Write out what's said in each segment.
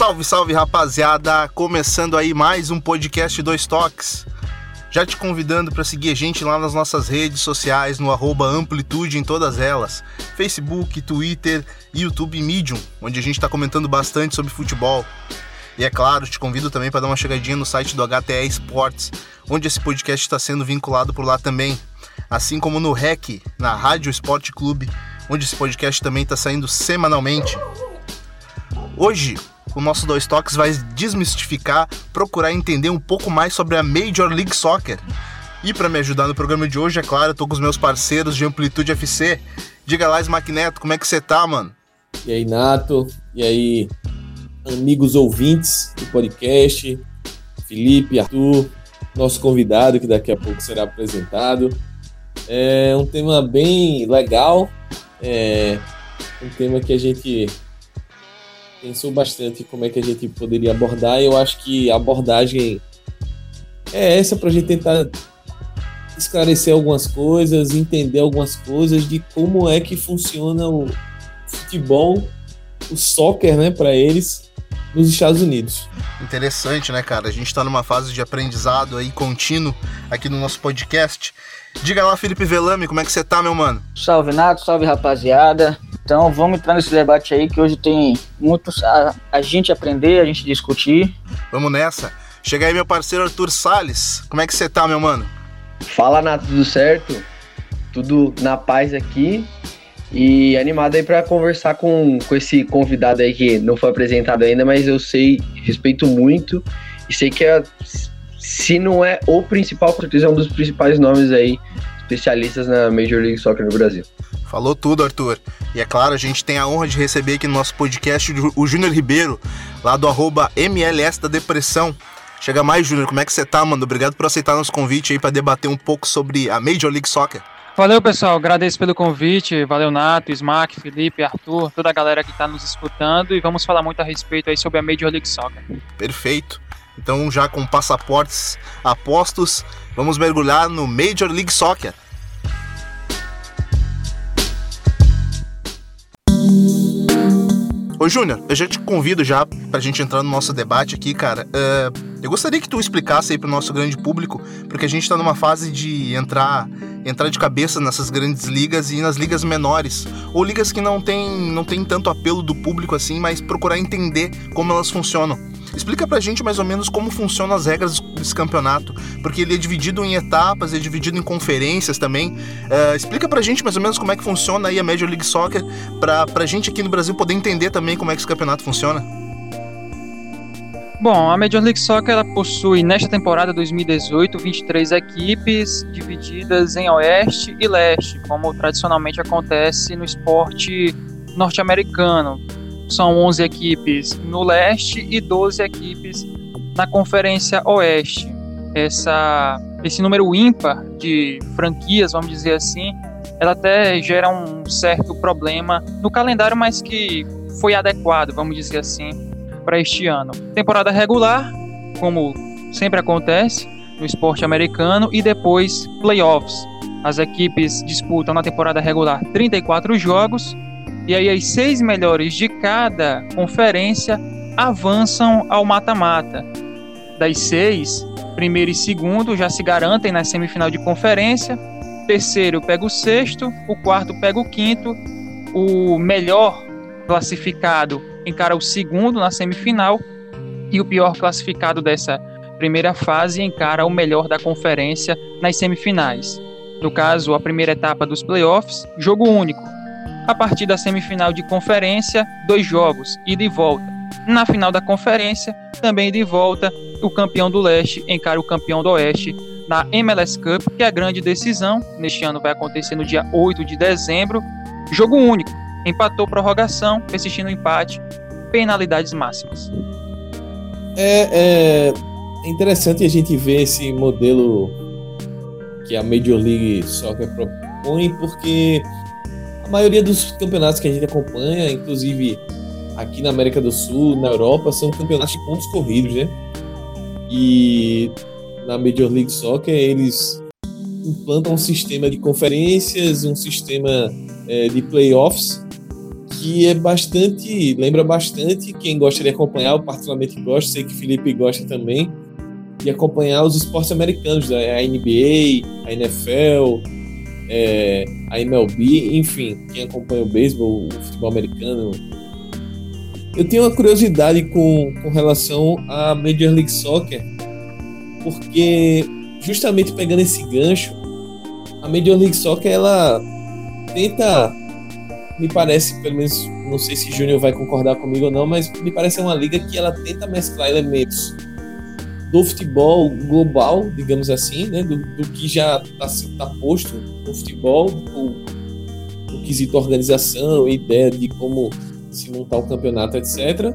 Salve, salve rapaziada! Começando aí mais um podcast Dois Toques. Já te convidando para seguir a gente lá nas nossas redes sociais, no Amplitude em todas elas: Facebook, Twitter, YouTube e Medium, onde a gente está comentando bastante sobre futebol. E é claro, te convido também para dar uma chegadinha no site do HTE Sports, onde esse podcast está sendo vinculado por lá também. Assim como no REC, na Rádio Esporte Clube, onde esse podcast também está saindo semanalmente. Hoje, o nosso Dois Toques vai desmistificar, procurar entender um pouco mais sobre a Major League Soccer. E para me ajudar no programa de hoje, é claro, eu tô com os meus parceiros de Amplitude FC. Diga lá, Smack Neto, como é que você tá, mano? E aí, Nato? E aí, amigos ouvintes do podcast? Felipe, Arthur, nosso convidado que daqui a pouco será apresentado. É um tema bem legal, é um tema que a gente pensou bastante como é que a gente poderia abordar. E eu acho que a abordagem é essa para a gente tentar esclarecer algumas coisas, entender algumas coisas de como é que funciona o futebol, o soccer, né, para eles nos Estados Unidos. Interessante, né, cara? A gente está numa fase de aprendizado aí contínuo aqui no nosso podcast. Diga lá, Felipe Velame, como é que você tá, meu mano? Salve, Nato, salve, rapaziada. Então, vamos entrar nesse debate aí que hoje tem muitos a, a gente aprender, a gente discutir. Vamos nessa. Chega aí, meu parceiro Arthur Sales. Como é que você tá, meu mano? Fala, Nato, tudo certo? Tudo na paz aqui. E animado aí para conversar com, com esse convidado aí que não foi apresentado ainda, mas eu sei, respeito muito e sei que é, se não é o principal, com certeza é um dos principais nomes aí, especialistas na Major League Soccer no Brasil. Falou tudo, Arthur. E é claro, a gente tem a honra de receber aqui no nosso podcast o Júnior Ribeiro, lá do arroba MLS da Depressão. Chega mais, Júnior, como é que você tá, mano? Obrigado por aceitar nosso convite aí para debater um pouco sobre a Major League Soccer. Valeu, pessoal. Agradeço pelo convite. Valeu, Nato, Smack, Felipe, Arthur, toda a galera que está nos escutando. E vamos falar muito a respeito aí sobre a Major League Soccer. Perfeito. Então, já com passaportes apostos, vamos mergulhar no Major League Soccer. Ô Júnior, eu já te convido já pra gente entrar no nosso debate aqui, cara. Uh, eu gostaria que tu explicasse aí pro nosso grande público, porque a gente tá numa fase de entrar entrar de cabeça nessas grandes ligas e nas ligas menores, ou ligas que não tem, não tem tanto apelo do público assim, mas procurar entender como elas funcionam. Explica pra gente mais ou menos como funcionam as regras desse campeonato, porque ele é dividido em etapas, é dividido em conferências também. Uh, explica pra gente mais ou menos como é que funciona aí a Major League Soccer, pra, pra gente aqui no Brasil poder entender também como é que esse campeonato funciona. Bom, a Major League Soccer ela possui nesta temporada 2018 23 equipes divididas em oeste e leste, como tradicionalmente acontece no esporte norte-americano são 11 equipes no leste e 12 equipes na Conferência Oeste. Essa, esse número ímpar de franquias, vamos dizer assim, ela até gera um certo problema no calendário, mas que foi adequado, vamos dizer assim, para este ano. Temporada regular, como sempre acontece no esporte americano, e depois playoffs. As equipes disputam na temporada regular 34 jogos e aí as seis melhores de cada conferência avançam ao mata-mata. Das seis, primeiro e segundo já se garantem na semifinal de conferência. Terceiro pega o sexto, o quarto pega o quinto, o melhor classificado encara o segundo na semifinal e o pior classificado dessa primeira fase encara o melhor da conferência nas semifinais. No caso, a primeira etapa dos playoffs, jogo único, a partir da semifinal de conferência, dois jogos, ida e volta. Na final da conferência, também de volta, o campeão do leste encara o campeão do oeste na MLS Cup, que é a grande decisão. Neste ano vai acontecer no dia 8 de dezembro. Jogo único. Empatou prorrogação, persistindo o empate, penalidades máximas. É, é interessante a gente ver esse modelo que a Major League Soccer propõe, porque a maioria dos campeonatos que a gente acompanha, inclusive aqui na América do Sul, na Europa, são campeonatos de pontos corridos, né? E na Major League Soccer eles implantam um sistema de conferências, um sistema é, de playoffs que é bastante, lembra bastante quem gosta de acompanhar, eu particularmente gosto, sei que Felipe gosta também, de acompanhar os esportes americanos, né? a NBA, a NFL, é, a MLB, enfim, quem acompanha o beisebol, o futebol americano. Eu tenho uma curiosidade com, com relação à Major League Soccer, porque justamente pegando esse gancho, a Major League Soccer ela tenta me parece, pelo menos, não sei se Júnior vai concordar comigo ou não, mas me parece uma liga que ela tenta mesclar elementos do futebol global, digamos assim, né, do, do que já está tá posto no futebol, o, quesito organização, ideia de como se montar o campeonato, etc.,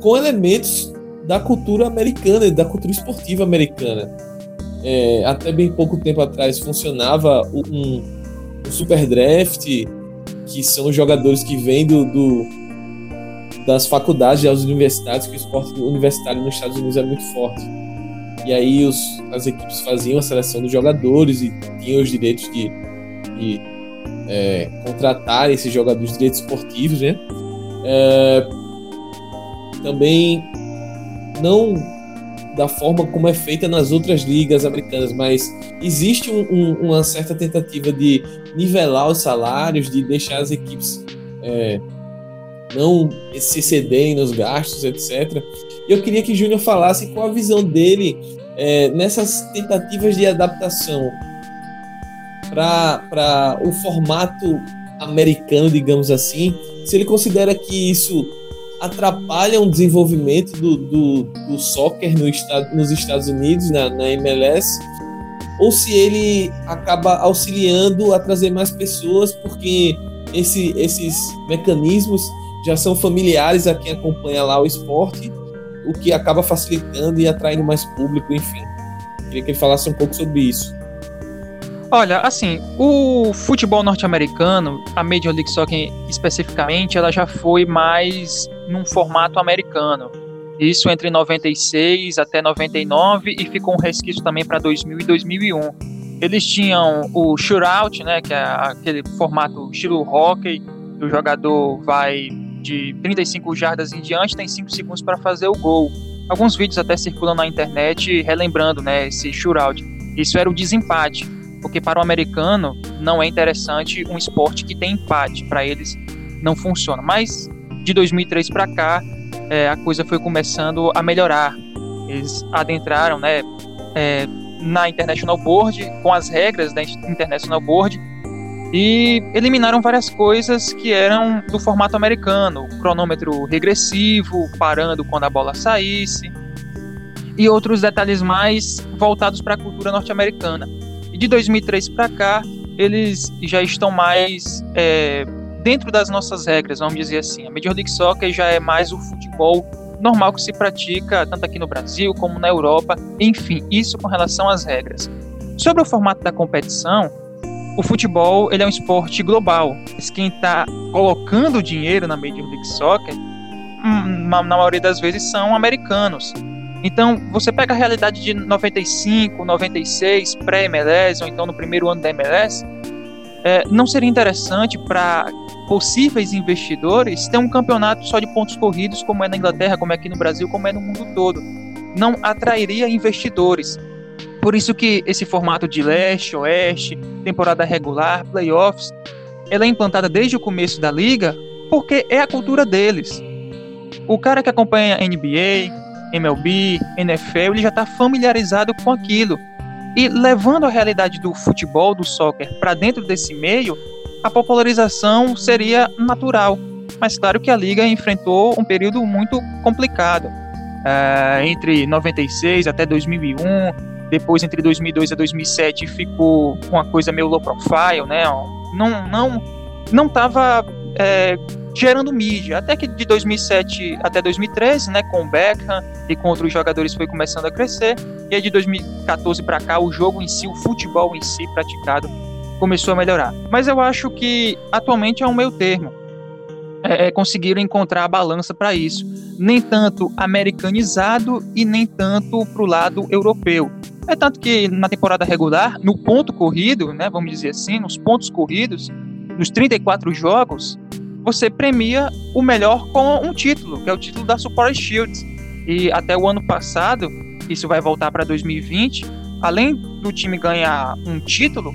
com elementos da cultura americana, da cultura esportiva americana. É, até bem pouco tempo atrás funcionava um, um super draft que são jogadores que vêm do, do das faculdades das universidades, que o esporte universitário nos Estados Unidos é muito forte. E aí os, as equipes faziam a seleção dos jogadores e tinham os direitos de, de é, contratar esses jogadores, direitos esportivos, né? É, também não da forma como é feita nas outras ligas americanas, mas existe um, um, uma certa tentativa de nivelar os salários, de deixar as equipes é, não se excederem nos gastos, etc. Eu queria que Júnior falasse qual a visão dele é, nessas tentativas de adaptação para o formato americano, digamos assim, se ele considera que isso atrapalham o desenvolvimento do, do, do soccer no estado, nos Estados Unidos, na, na MLS, ou se ele acaba auxiliando a trazer mais pessoas, porque esse, esses mecanismos já são familiares a quem acompanha lá o esporte, o que acaba facilitando e atraindo mais público, enfim. Queria que ele falasse um pouco sobre isso. Olha, assim, o futebol norte-americano, a Major League Soccer especificamente, ela já foi mais num formato americano. Isso entre 96 até 99 e ficou um resquício também para 2000 e 2001. Eles tinham o shootout, né, que é aquele formato estilo hockey, o jogador vai de 35 jardas em diante, tem 5 segundos para fazer o gol. Alguns vídeos até circulam na internet relembrando, né, esse shootout. Isso era o desempate, porque para o americano não é interessante um esporte que tem empate, para eles não funciona. Mas de 2003 para cá, é, a coisa foi começando a melhorar. Eles adentraram né, é, na International Board, com as regras da International Board, e eliminaram várias coisas que eram do formato americano, cronômetro regressivo, parando quando a bola saísse, e outros detalhes mais voltados para a cultura norte-americana. De 2003 para cá, eles já estão mais é, dentro das nossas regras, vamos dizer assim. A Major League Soccer já é mais o futebol normal que se pratica tanto aqui no Brasil como na Europa, enfim, isso com relação às regras. Sobre o formato da competição, o futebol ele é um esporte global. Quem está colocando dinheiro na Major League Soccer, hum, na maioria das vezes, são americanos. Então, você pega a realidade de 95, 96, pré-MLS, ou então no primeiro ano da MLS, é, não seria interessante para possíveis investidores ter um campeonato só de pontos corridos, como é na Inglaterra, como é aqui no Brasil, como é no mundo todo. Não atrairia investidores. Por isso que esse formato de leste, oeste, temporada regular, playoffs, ela é implantada desde o começo da liga, porque é a cultura deles. O cara que acompanha NBA, MLB, NFL, ele já está familiarizado com aquilo. E levando a realidade do futebol, do soccer, para dentro desse meio, a popularização seria natural. Mas claro que a liga enfrentou um período muito complicado. Uh, entre 96 até 2001, depois entre 2002 e 2007 ficou uma coisa meio low profile, né? Não não não estava é, gerando mídia. Até que de 2007 até 2013, né, com o Beckham e com outros jogadores foi começando a crescer. E aí de 2014 para cá, o jogo em si, o futebol em si praticado começou a melhorar. Mas eu acho que atualmente é um meio termo. É, é, conseguiram encontrar a balança para isso. Nem tanto americanizado e nem tanto para o lado europeu. É tanto que na temporada regular, no ponto corrido, né, vamos dizer assim, nos pontos corridos, nos 34 jogos, você premia o melhor com um título, que é o título da Support Shields. E até o ano passado, isso vai voltar para 2020, além do time ganhar um título,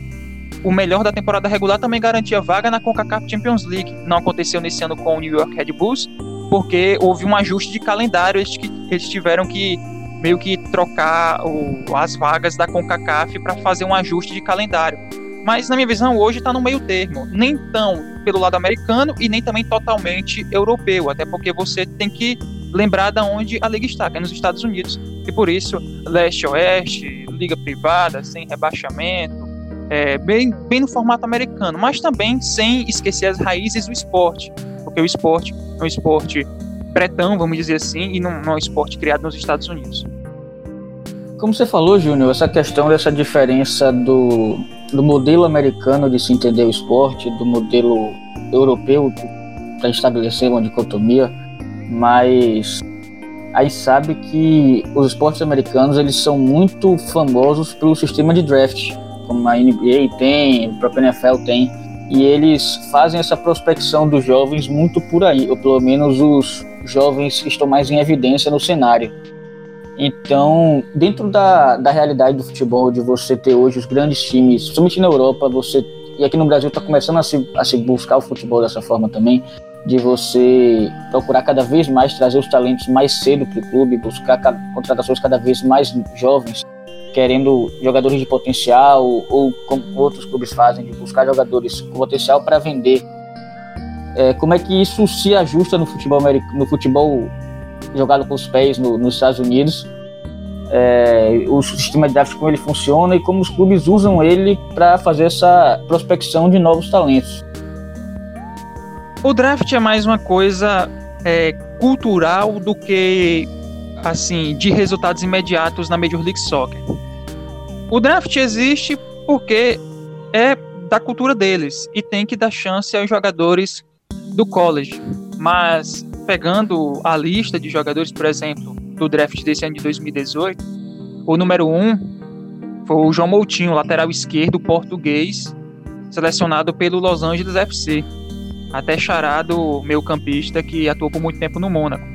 o melhor da temporada regular também garantia vaga na CONCACAF Champions League. Não aconteceu nesse ano com o New York Red Bulls, porque houve um ajuste de calendário, eles, eles tiveram que meio que trocar o, as vagas da CONCACAF para fazer um ajuste de calendário. Mas, na minha visão, hoje está no meio termo. Nem tão pelo lado americano e nem também totalmente europeu. Até porque você tem que lembrar de onde a liga está, que é nos Estados Unidos. E por isso, leste-oeste, liga privada, sem rebaixamento, é, bem, bem no formato americano, mas também sem esquecer as raízes do esporte. Porque o esporte é um esporte pretão, vamos dizer assim, e não, não é um esporte criado nos Estados Unidos. Como você falou, Júnior, essa questão dessa diferença do, do modelo americano de se entender o esporte, do modelo europeu para estabelecer uma dicotomia, mas a gente sabe que os esportes americanos eles são muito famosos pelo sistema de draft, como a NBA tem, o próprio NFL tem, e eles fazem essa prospecção dos jovens muito por aí, ou pelo menos os jovens estão mais em evidência no cenário. Então, dentro da, da realidade do futebol, de você ter hoje os grandes times, principalmente na Europa, você e aqui no Brasil está começando a se, a se buscar o futebol dessa forma também, de você procurar cada vez mais trazer os talentos mais cedo para o clube, buscar contratações cada vez mais jovens, querendo jogadores de potencial, ou como outros clubes fazem, de buscar jogadores com potencial para vender. É, como é que isso se ajusta no futebol, no futebol jogado com os pés no, nos Estados Unidos. É, o sistema de draft como ele funciona e como os clubes usam ele para fazer essa prospecção de novos talentos. O draft é mais uma coisa é, cultural do que assim de resultados imediatos na Major League Soccer. O draft existe porque é da cultura deles e tem que dar chance aos jogadores do college. Mas pegando a lista de jogadores, por exemplo, do draft desse ano de 2018, o número 1 um foi o João Moutinho, lateral esquerdo português, selecionado pelo Los Angeles FC, até charado meio campista que atuou por muito tempo no Mônaco.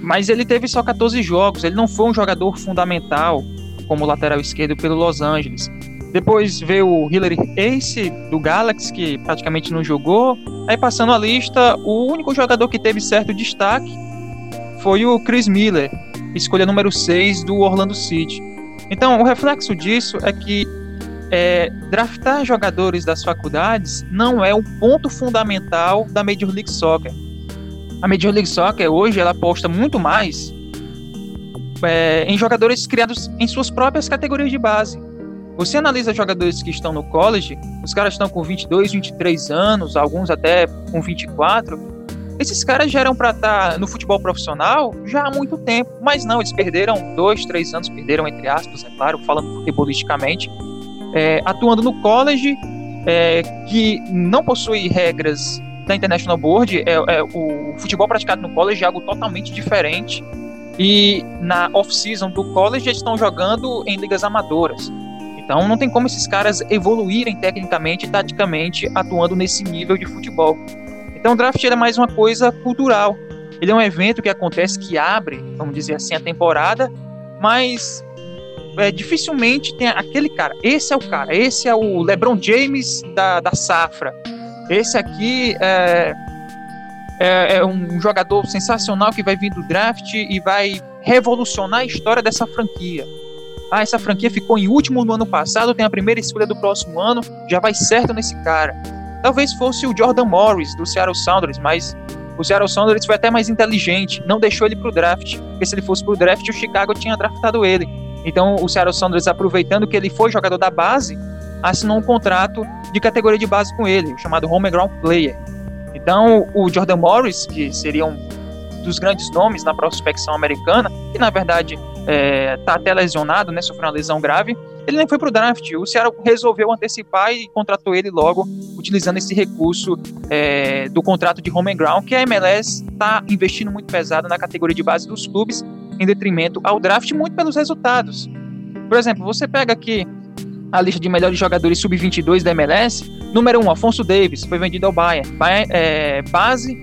Mas ele teve só 14 jogos, ele não foi um jogador fundamental como lateral esquerdo pelo Los Angeles. Depois veio o Hillary Ace do Galaxy, que praticamente não jogou. Aí passando a lista, o único jogador que teve certo destaque foi o Chris Miller, escolha número 6 do Orlando City. Então, o reflexo disso é que é, draftar jogadores das faculdades não é o ponto fundamental da Major League Soccer. A Major League Soccer hoje ela aposta muito mais é, em jogadores criados em suas próprias categorias de base. Você analisa jogadores que estão no college, os caras estão com 22, 23 anos, alguns até com 24. Esses caras já eram para estar tá no futebol profissional já há muito tempo, mas não, eles perderam dois, três anos, perderam entre aspas, é claro, falando futebolisticamente, é, atuando no college, é, que não possui regras da International Board, é, é, o futebol praticado no college é algo totalmente diferente. E na off-season do college eles estão jogando em ligas amadoras. Então não tem como esses caras evoluírem tecnicamente e taticamente atuando nesse nível de futebol. Então o draft é mais uma coisa cultural. Ele é um evento que acontece que abre, vamos dizer assim, a temporada, mas é, dificilmente tem aquele cara. Esse é o cara, esse é o LeBron James da, da safra. Esse aqui é, é, é um jogador sensacional que vai vir do draft e vai revolucionar a história dessa franquia ah, essa franquia ficou em último no ano passado, tem a primeira escolha do próximo ano, já vai certo nesse cara. Talvez fosse o Jordan Morris do Seattle Sounders, mas o Seattle Sounders foi até mais inteligente, não deixou ele pro draft, porque se ele fosse pro draft, o Chicago tinha draftado ele. Então o Seattle Sounders, aproveitando que ele foi jogador da base, assinou um contrato de categoria de base com ele, chamado Homegrown Player. Então o Jordan Morris, que seria um dos grandes nomes na prospecção americana, que na verdade é, tá até lesionado, né, sofreu uma lesão grave, ele nem foi para o draft. O Ceará resolveu antecipar e contratou ele logo, utilizando esse recurso é, do contrato de home and ground, que a MLS está investindo muito pesado na categoria de base dos clubes, em detrimento ao draft, muito pelos resultados. Por exemplo, você pega aqui a lista de melhores jogadores sub-22 da MLS, Número 1, um, Afonso Davis, foi vendido ao Bayern. Bayern é, base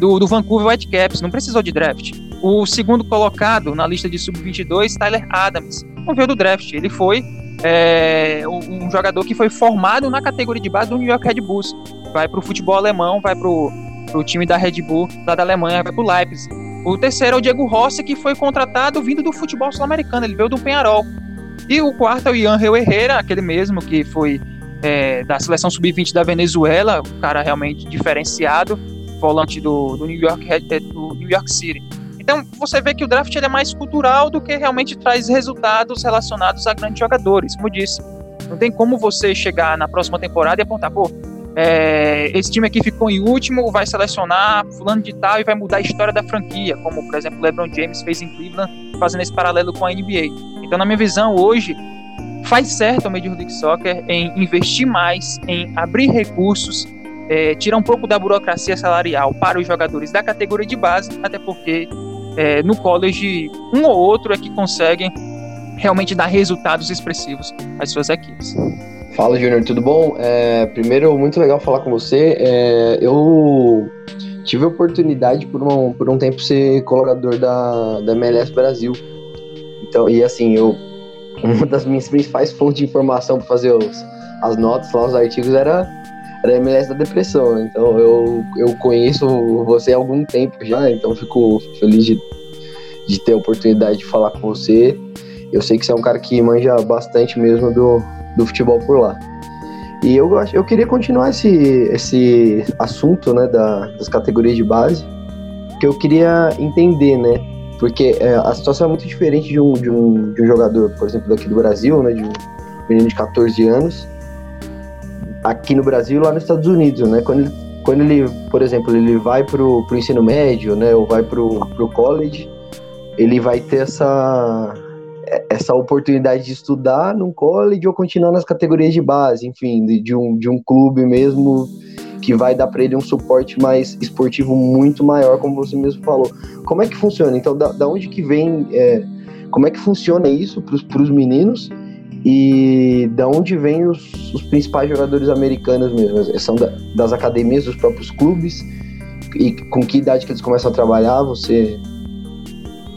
do, do Vancouver Whitecaps, não precisou de draft. O segundo colocado na lista de sub-22, Tyler Adams, não veio do draft, ele foi é, um jogador que foi formado na categoria de base do New York Red Bulls. Vai para o futebol alemão, vai para o time da Red Bull lá da Alemanha, vai para o Leipzig. O terceiro é o Diego Rossi, que foi contratado vindo do futebol sul-americano, ele veio do Penharol. E o quarto é o Ian Herrera, aquele mesmo que foi é, da seleção sub-20 da Venezuela, um cara realmente diferenciado, volante do, do, New York, é, do New York City. Então você vê que o draft é mais cultural do que realmente traz resultados relacionados a grandes jogadores. Como eu disse, não tem como você chegar na próxima temporada e apontar, pô, é, esse time aqui ficou em último, vai selecionar fulano de tal e vai mudar a história da franquia, como por exemplo o LeBron James fez em Cleveland, fazendo esse paralelo com a NBA. Então, na minha visão, hoje faz certo a Major League Soccer em investir mais, em abrir recursos, é, tirar um pouco da burocracia salarial para os jogadores da categoria de base, até porque é, no college, um ou outro é que conseguem realmente dar resultados expressivos às suas equipes. Fala, Júnior, tudo bom? É, primeiro, muito legal falar com você. É, eu tive a oportunidade por um, por um tempo ser colaborador da, da MLS Brasil. Então, e assim, eu uma das minhas principais fontes de informação para fazer os, as notas lá, os artigos, era era MLS da depressão. Né? Então eu, eu conheço você há algum tempo já, então fico feliz de, de ter a oportunidade de falar com você. Eu sei que você é um cara que manja bastante mesmo do, do futebol por lá. E eu, eu queria continuar esse, esse assunto né, da, das categorias de base, que eu queria entender, né? Porque é, a situação é muito diferente de um, de, um, de um jogador, por exemplo, daqui do Brasil, né? De um menino de 14 anos, aqui no Brasil e lá nos Estados Unidos, né? Quando ele, quando ele por exemplo, ele vai pro, pro ensino médio, né? Ou vai pro, pro college, ele vai ter essa, essa oportunidade de estudar num college ou continuar nas categorias de base, enfim, de, de um, de um clube mesmo que vai dar para ele um suporte mais esportivo muito maior, como você mesmo falou. Como é que funciona? Então, da, da onde que vem, é, como é que funciona isso para os meninos e da onde vêm os, os, principais jogadores americanos mesmo? São da, das academias dos próprios clubes? E com que idade que eles começam a trabalhar? Você.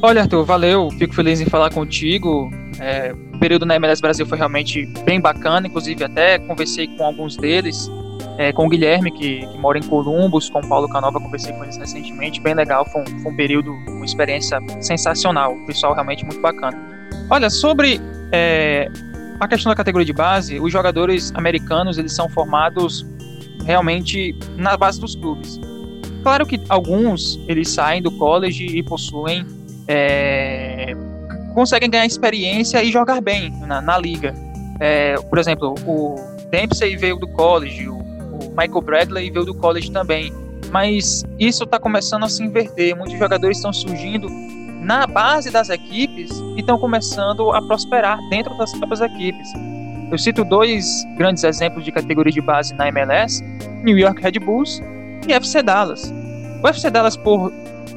Olha, Arthur, valeu. Fico feliz em falar contigo. É, o período na MLS Brasil foi realmente bem bacana, inclusive até conversei com alguns deles, é, com o Guilherme, que, que, mora em Columbus, com o Paulo Canova, conversei com eles recentemente, bem legal, foi um, foi um período, uma experiência sensacional, o pessoal realmente muito bacana. Olha, sobre é, a questão da categoria de base, os jogadores americanos eles são formados realmente na base dos clubes. Claro que alguns eles saem do college e possuem é, conseguem ganhar experiência e jogar bem na, na liga. É, por exemplo, o Dempsey veio do college, o, o Michael Bradley veio do college também. Mas isso está começando a se inverter. Muitos jogadores estão surgindo na base das equipes e estão começando a prosperar dentro das próprias equipes. Eu cito dois grandes exemplos de categoria de base na MLS: New York Red Bulls e FC Dallas. O FC Dallas, por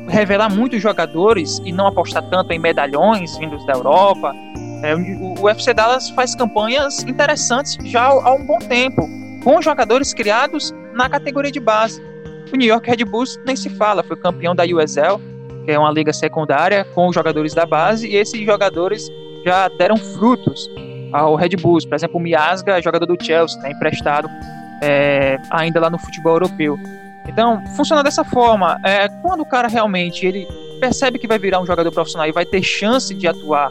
revelar muitos jogadores e não apostar tanto em medalhões vindos da Europa, é, o, o FC Dallas faz campanhas interessantes já há um bom tempo, com jogadores criados na categoria de base. O New York Red Bulls nem se fala, foi campeão da USL que é uma liga secundária com os jogadores da base, e esses jogadores já deram frutos ao Red Bulls. Por exemplo, o Miasga, jogador do Chelsea, né, emprestado é, ainda lá no futebol europeu. Então, funciona dessa forma. É, quando o cara realmente ele percebe que vai virar um jogador profissional e vai ter chance de atuar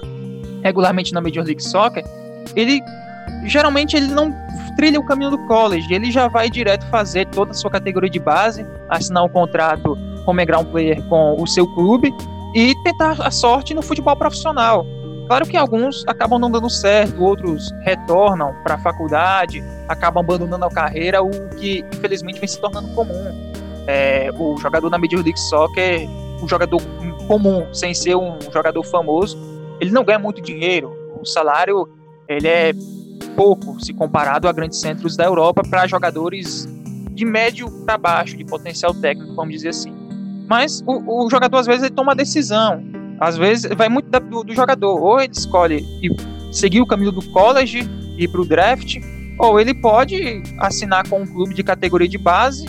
regularmente na Major League Soccer, ele geralmente ele não trilha o caminho do college, ele já vai direto fazer toda a sua categoria de base, assinar um contrato como ground player com o seu clube e tentar a sorte no futebol profissional. Claro que alguns acabam não dando certo, outros retornam para a faculdade, acabam abandonando a carreira, o que infelizmente vem se tornando comum. É, o jogador na Major League Soccer, o jogador comum, sem ser um jogador famoso, ele não ganha muito dinheiro. O salário ele é pouco se comparado a grandes centros da Europa para jogadores de médio para baixo, de potencial técnico, vamos dizer assim. Mas o, o jogador, às vezes, ele toma decisão. Às vezes, vai muito do, do jogador. Ou ele escolhe seguir o caminho do college, ir para o draft, ou ele pode assinar com um clube de categoria de base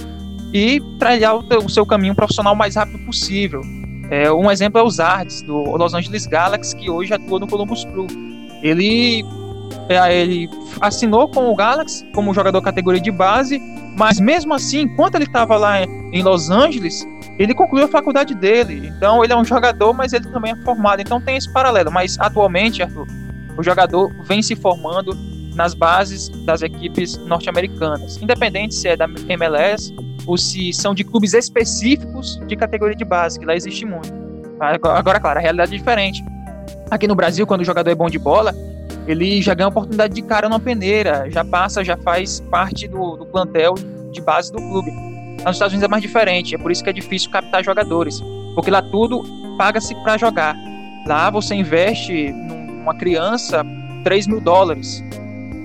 e trilhar o, seu caminho profissional o mais rápido possível. É, um exemplo é o Zardes, do Los Angeles Galaxy, que hoje atua no Columbus Crew. Ele, é, ele assinou com o Galaxy como jogador categoria de base, mas mesmo assim, enquanto ele estava lá em Los Angeles, ele concluiu a faculdade dele. Então ele é um jogador, mas ele também é formado. Então tem esse paralelo. Mas atualmente, Arthur, o jogador vem se formando nas bases das equipes norte-americanas, independente se é da MLS ou se são de clubes específicos de categoria de base, que lá existe muito. Agora, claro, a realidade é diferente. Aqui no Brasil, quando o jogador é bom de bola, ele já ganha oportunidade de cara numa peneira, já passa, já faz parte do, do plantel de base do clube. Nos Estados Unidos é mais diferente, é por isso que é difícil captar jogadores, porque lá tudo paga-se para jogar. Lá você investe numa criança 3 mil dólares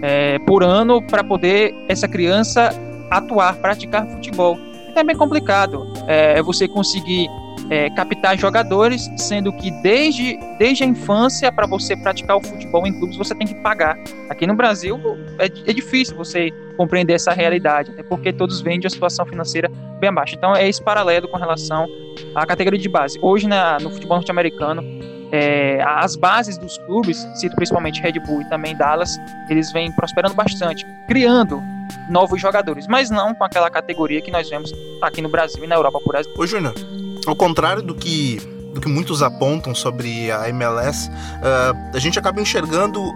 é, por ano para poder essa criança atuar, praticar futebol. É bem complicado é, você conseguir é, captar jogadores, sendo que desde, desde a infância, para você praticar o futebol em clubes, você tem que pagar. Aqui no Brasil é, é difícil você compreender essa realidade, até porque todos vêm de uma situação financeira bem abaixo. Então é esse paralelo com relação à categoria de base. Hoje na, no futebol norte-americano, é, as bases dos clubes, cito principalmente Red Bull e também Dallas, eles vêm prosperando bastante, criando novos jogadores, mas não com aquela categoria que nós vemos aqui no Brasil e na Europa, por exemplo. Ô, Júnior, ao contrário do que do que muitos apontam sobre a MLS, uh, ah, a gente acaba enxergando uh,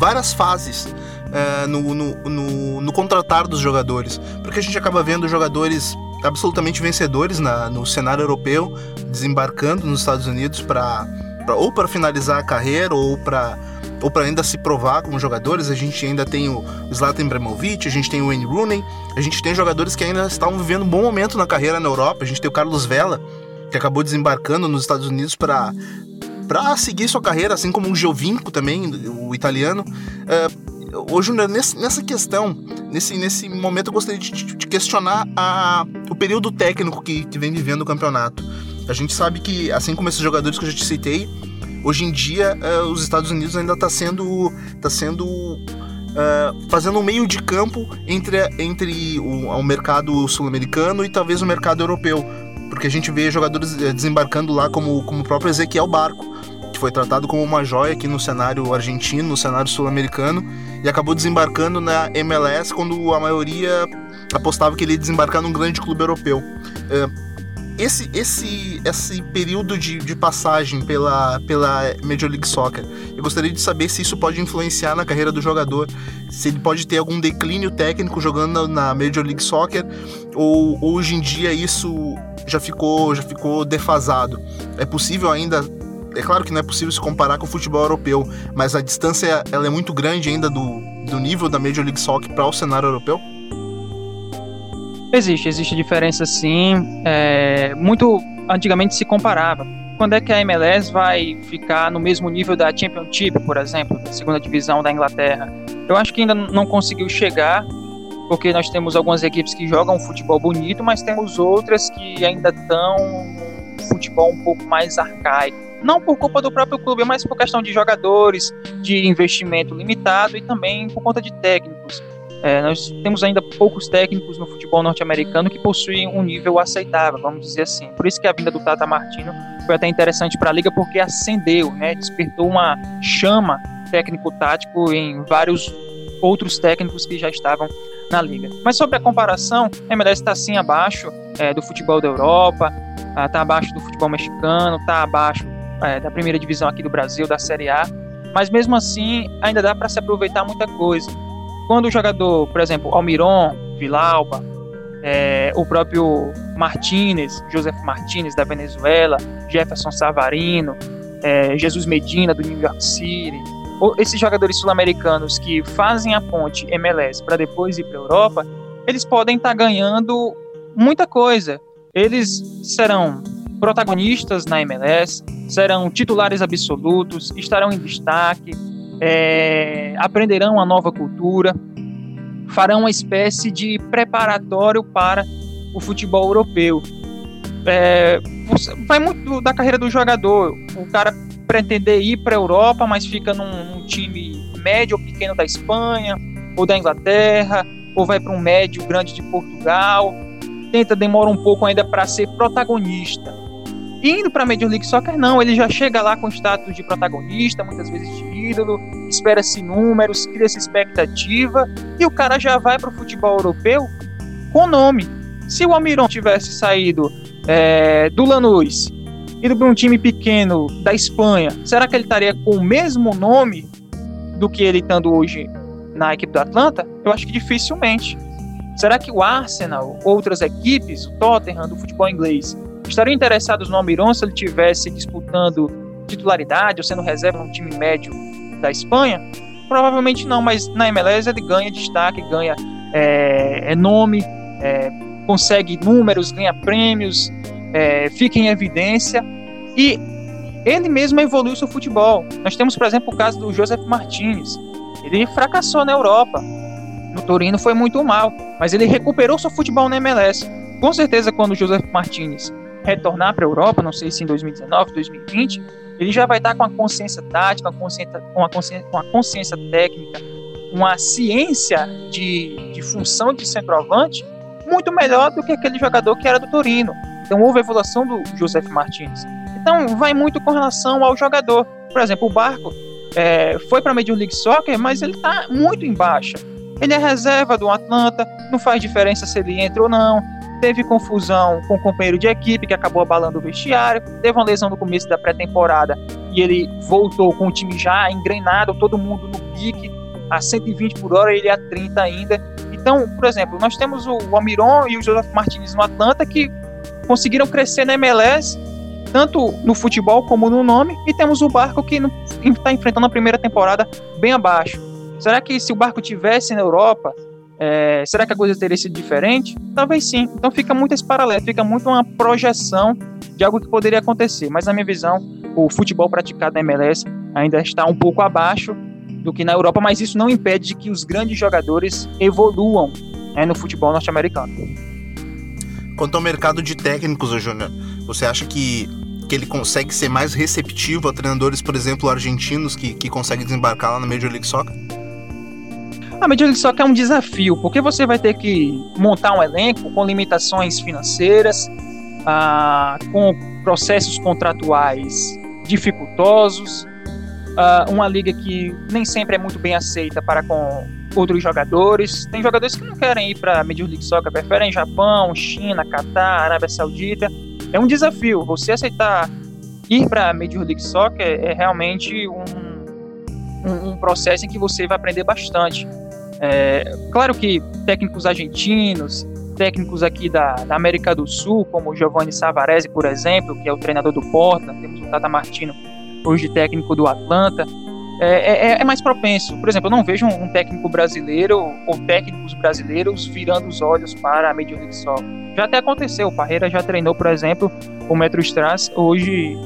várias fases uh, no, no, no, no, contratar dos jogadores, porque a gente acaba vendo jogadores absolutamente vencedores na, no cenário europeu, desembarcando nos Estados Unidos para ou para finalizar a carreira ou para ou para ainda se provar como jogadores. A gente ainda tem o Zlatan Ibrahimovic, a gente tem o Wayne Rooney, a gente tem jogadores que ainda estão vivendo um bom momento na carreira na Europa. A gente tem o Carlos Vela, que acabou desembarcando nos Estados Unidos para para seguir sua carreira, assim como o Giovinco também, o italiano. Ô Júnior, nessa questão, nesse, nesse momento eu gostaria de, de questionar a, o período técnico que, que vem vivendo o campeonato. A gente sabe que, assim como esses jogadores que eu já te citei, hoje em dia uh, os Estados Unidos ainda está sendo, tá sendo uh, fazendo um meio de campo entre, entre o, o mercado sul-americano e talvez o mercado europeu, porque a gente vê jogadores uh, desembarcando lá como, como o próprio Ezequiel Barco, que foi tratado como uma joia aqui no cenário argentino, no cenário sul-americano, e acabou desembarcando na MLS quando a maioria apostava que ele ia desembarcar num grande clube europeu. Uh, esse, esse, esse período de, de passagem pela, pela Major League Soccer, eu gostaria de saber se isso pode influenciar na carreira do jogador, se ele pode ter algum declínio técnico jogando na Major League Soccer, ou, hoje em dia isso já ficou, já ficou defasado. É possível ainda é claro que não é possível se comparar com o futebol europeu, mas a distância ela é muito grande ainda do, do nível da Major League Soccer para o cenário europeu? Existe, existe diferença sim. É, muito antigamente se comparava. Quando é que a MLS vai ficar no mesmo nível da Championship, por exemplo, da segunda divisão da Inglaterra? Eu acho que ainda não conseguiu chegar, porque nós temos algumas equipes que jogam futebol bonito, mas temos outras que ainda estão futebol um pouco mais arcaico. Não por culpa do próprio clube, mas por questão de jogadores, de investimento limitado e também por conta de técnicos. É, nós temos ainda poucos técnicos no futebol norte-americano que possuem um nível aceitável, vamos dizer assim. Por isso que a vinda do Tata Martino foi até interessante para a liga, porque acendeu, né, despertou uma chama técnico-tático em vários outros técnicos que já estavam na liga. Mas sobre a comparação, a MLS está sim abaixo é, do futebol da Europa, está abaixo do futebol mexicano, está abaixo é, da primeira divisão aqui do Brasil, da Série A. Mas mesmo assim, ainda dá para se aproveitar muita coisa. Quando o jogador, por exemplo, Almiron, Villalba, é, o próprio Martinez, Joseph Martinez da Venezuela, Jefferson Savarino, é, Jesus Medina do New York City, esses jogadores sul-americanos que fazem a ponte MLS para depois ir para a Europa, eles podem estar tá ganhando muita coisa. Eles serão protagonistas na MLS, serão titulares absolutos, estarão em destaque, é, aprenderão uma nova cultura, farão uma espécie de preparatório para o futebol europeu. É, vai muito da carreira do jogador. O cara pretender ir para a Europa, mas fica num, num, time médio ou pequeno da Espanha, ou da Inglaterra, ou vai para um médio grande de Portugal. Tenta, demora um pouco ainda para ser protagonista. Indo para Major League Soccer, não, ele já chega lá com status de protagonista, muitas vezes de ídolo, espera-se números, cria-se expectativa, e o cara já vai para o futebol europeu com nome. Se o Almiron tivesse saído é, do Lanús, indo para um time pequeno da Espanha, será que ele estaria com o mesmo nome do que ele estando hoje na equipe do Atlanta? Eu acho que dificilmente. Será que o Arsenal, outras equipes, o Tottenham do futebol inglês, estariam interessados no Almiron se ele estivesse disputando titularidade ou sendo reserva num time médio da Espanha? Provavelmente não, mas na MLS ele ganha destaque, ganha é, é nome, é, consegue números, ganha prêmios, é, fica em evidência e ele mesmo evoluiu seu futebol. Nós temos, por exemplo, o caso do Joseph Martinez. Ele fracassou na Europa. No Torino foi muito mal, mas ele recuperou seu futebol na MLS. Com certeza, quando o Joseph Martinez retornar para a Europa, não sei se em 2019, 2020, ele já vai estar com a consciência tática, com a consciência, com a consciência, com a consciência técnica, uma ciência de, de função de centroavante muito melhor do que aquele jogador que era do Torino. Então houve a evolução do Joseph Martins. Então vai muito com relação ao jogador. Por exemplo, o Barco é, foi para a Major League Soccer, mas ele está muito em baixa. Ele é reserva do Atlanta, não faz diferença se ele entra ou não. Teve confusão com o companheiro de equipe que acabou abalando o vestiário. Teve uma lesão no começo da pré-temporada e ele voltou com o time já engrenado, todo mundo no pique, a 120 por hora, ele a 30 ainda. Então, por exemplo, nós temos o Almiron e o Joseph Martinez no Atlanta que conseguiram crescer na MLS, tanto no futebol como no nome, e temos o Barco que está enfrentando a primeira temporada bem abaixo. Será que se o Barco tivesse na Europa, é, será que a coisa teria sido diferente? Talvez sim. Então fica muito esse paralelo, fica muito uma projeção de algo que poderia acontecer. Mas na minha visão, o futebol praticado na MLS ainda está um pouco abaixo do que na Europa, mas isso não impede que os grandes jogadores evoluam né, no futebol norte-americano. Quanto ao mercado de técnicos, Júnior, você acha que, que ele consegue ser mais receptivo a treinadores, por exemplo, argentinos que, que conseguem desembarcar lá na Major League Soccer? A Major League Soccer é um desafio, porque você vai ter que montar um elenco com limitações financeiras, ah, com processos contratuais dificultosos, ah, uma liga que nem sempre é muito bem aceita para com outros jogadores. Tem jogadores que não querem ir para a Major League Soccer, preferem Japão, China, Catar, Arábia Saudita. É um desafio. Você aceitar ir para a Major League Soccer é realmente um, um, um, processo em que você vai aprender bastante. É, claro que técnicos argentinos, técnicos aqui da, da América do Sul, como Giovanni Savarese, por exemplo, que é o treinador do Portland, temos o Tata Martino, hoje técnico do Atlanta, é, é, é, mais propenso. Por exemplo, eu não vejo um, técnico brasileiro ou técnicos brasileiros virando os olhos para a Major League Soccer. Já até aconteceu, o Parreira já treinou, por exemplo, o Metro Stars, hoje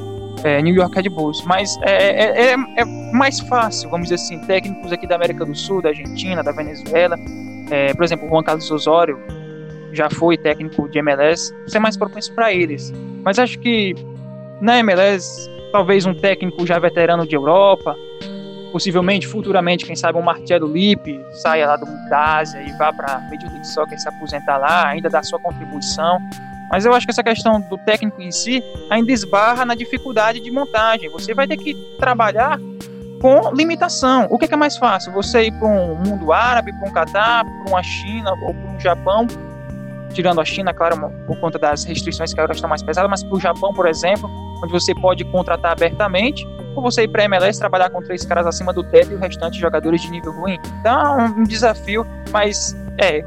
é, New York Red Bulls. Mas é, é, é, é, mais fácil, vamos dizer assim, técnicos aqui da América do Sul, da Argentina, da Venezuela. É, por exemplo, Juan Carlos Osório já foi técnico de MLS. É mais propenso para eles. Mas acho que na MLS, talvez um técnico já veterano de Europa, possivelmente, futuramente, quem sabe um Marcelo Lippe saia lá do, da Ásia e vá para a Major League Soccer se aposentar lá, ainda dar sua contribuição. Mas eu acho que essa questão do técnico em si ainda esbarra na dificuldade de montagem. Você vai ter que trabalhar com limitação. O que é, é mais fácil? Você ir para um mundo árabe, para um Catar, para uma China ou para um Japão, tirando a China, claro, por conta das restrições que agora estão mais pesadas, mas para o Japão, por exemplo, onde você pode contratar abertamente, ou você ir para a MLS trabalhar com três caras acima do teto e o restante jogadores de nível ruim. Então é um desafio, mas é,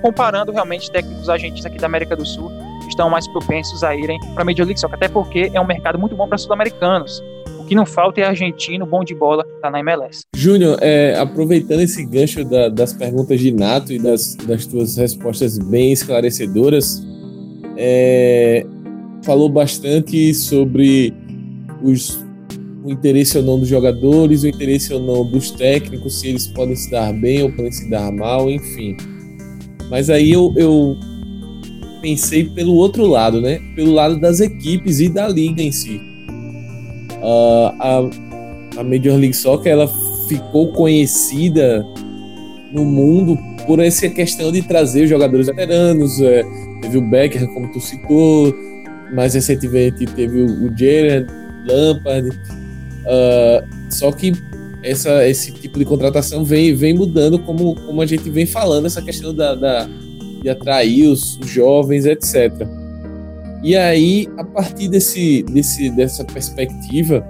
comparando realmente técnicos agentes aqui da América do Sul, estão mais propensos a irem para a Major League Soccer, até porque é um mercado muito bom para sul-americanos. O que não falta é argentino, bom de bola, tá na MLS. Júnior, é, aproveitando esse gancho da, das perguntas de Nato e das, das tuas respostas bem esclarecedoras, é, falou bastante sobre os, o interesse ou não dos jogadores, o interesse ou não dos técnicos, se eles podem se dar bem ou podem se dar mal, enfim. Mas aí eu, eu pensei pelo outro lado, né? Pelo lado das equipes e da liga em si. Uh, a, a Major League Soccer ela ficou conhecida no mundo por essa questão de trazer jogadores veteranos. É, teve o Becker, como tu citou, mais recentemente teve o, o Gerard, Lampard. Uh, só que essa, esse tipo de contratação vem, vem mudando, como, como a gente vem falando, essa questão da, da de atrair os, jovens, etc. E aí, a partir desse, desse, dessa perspectiva,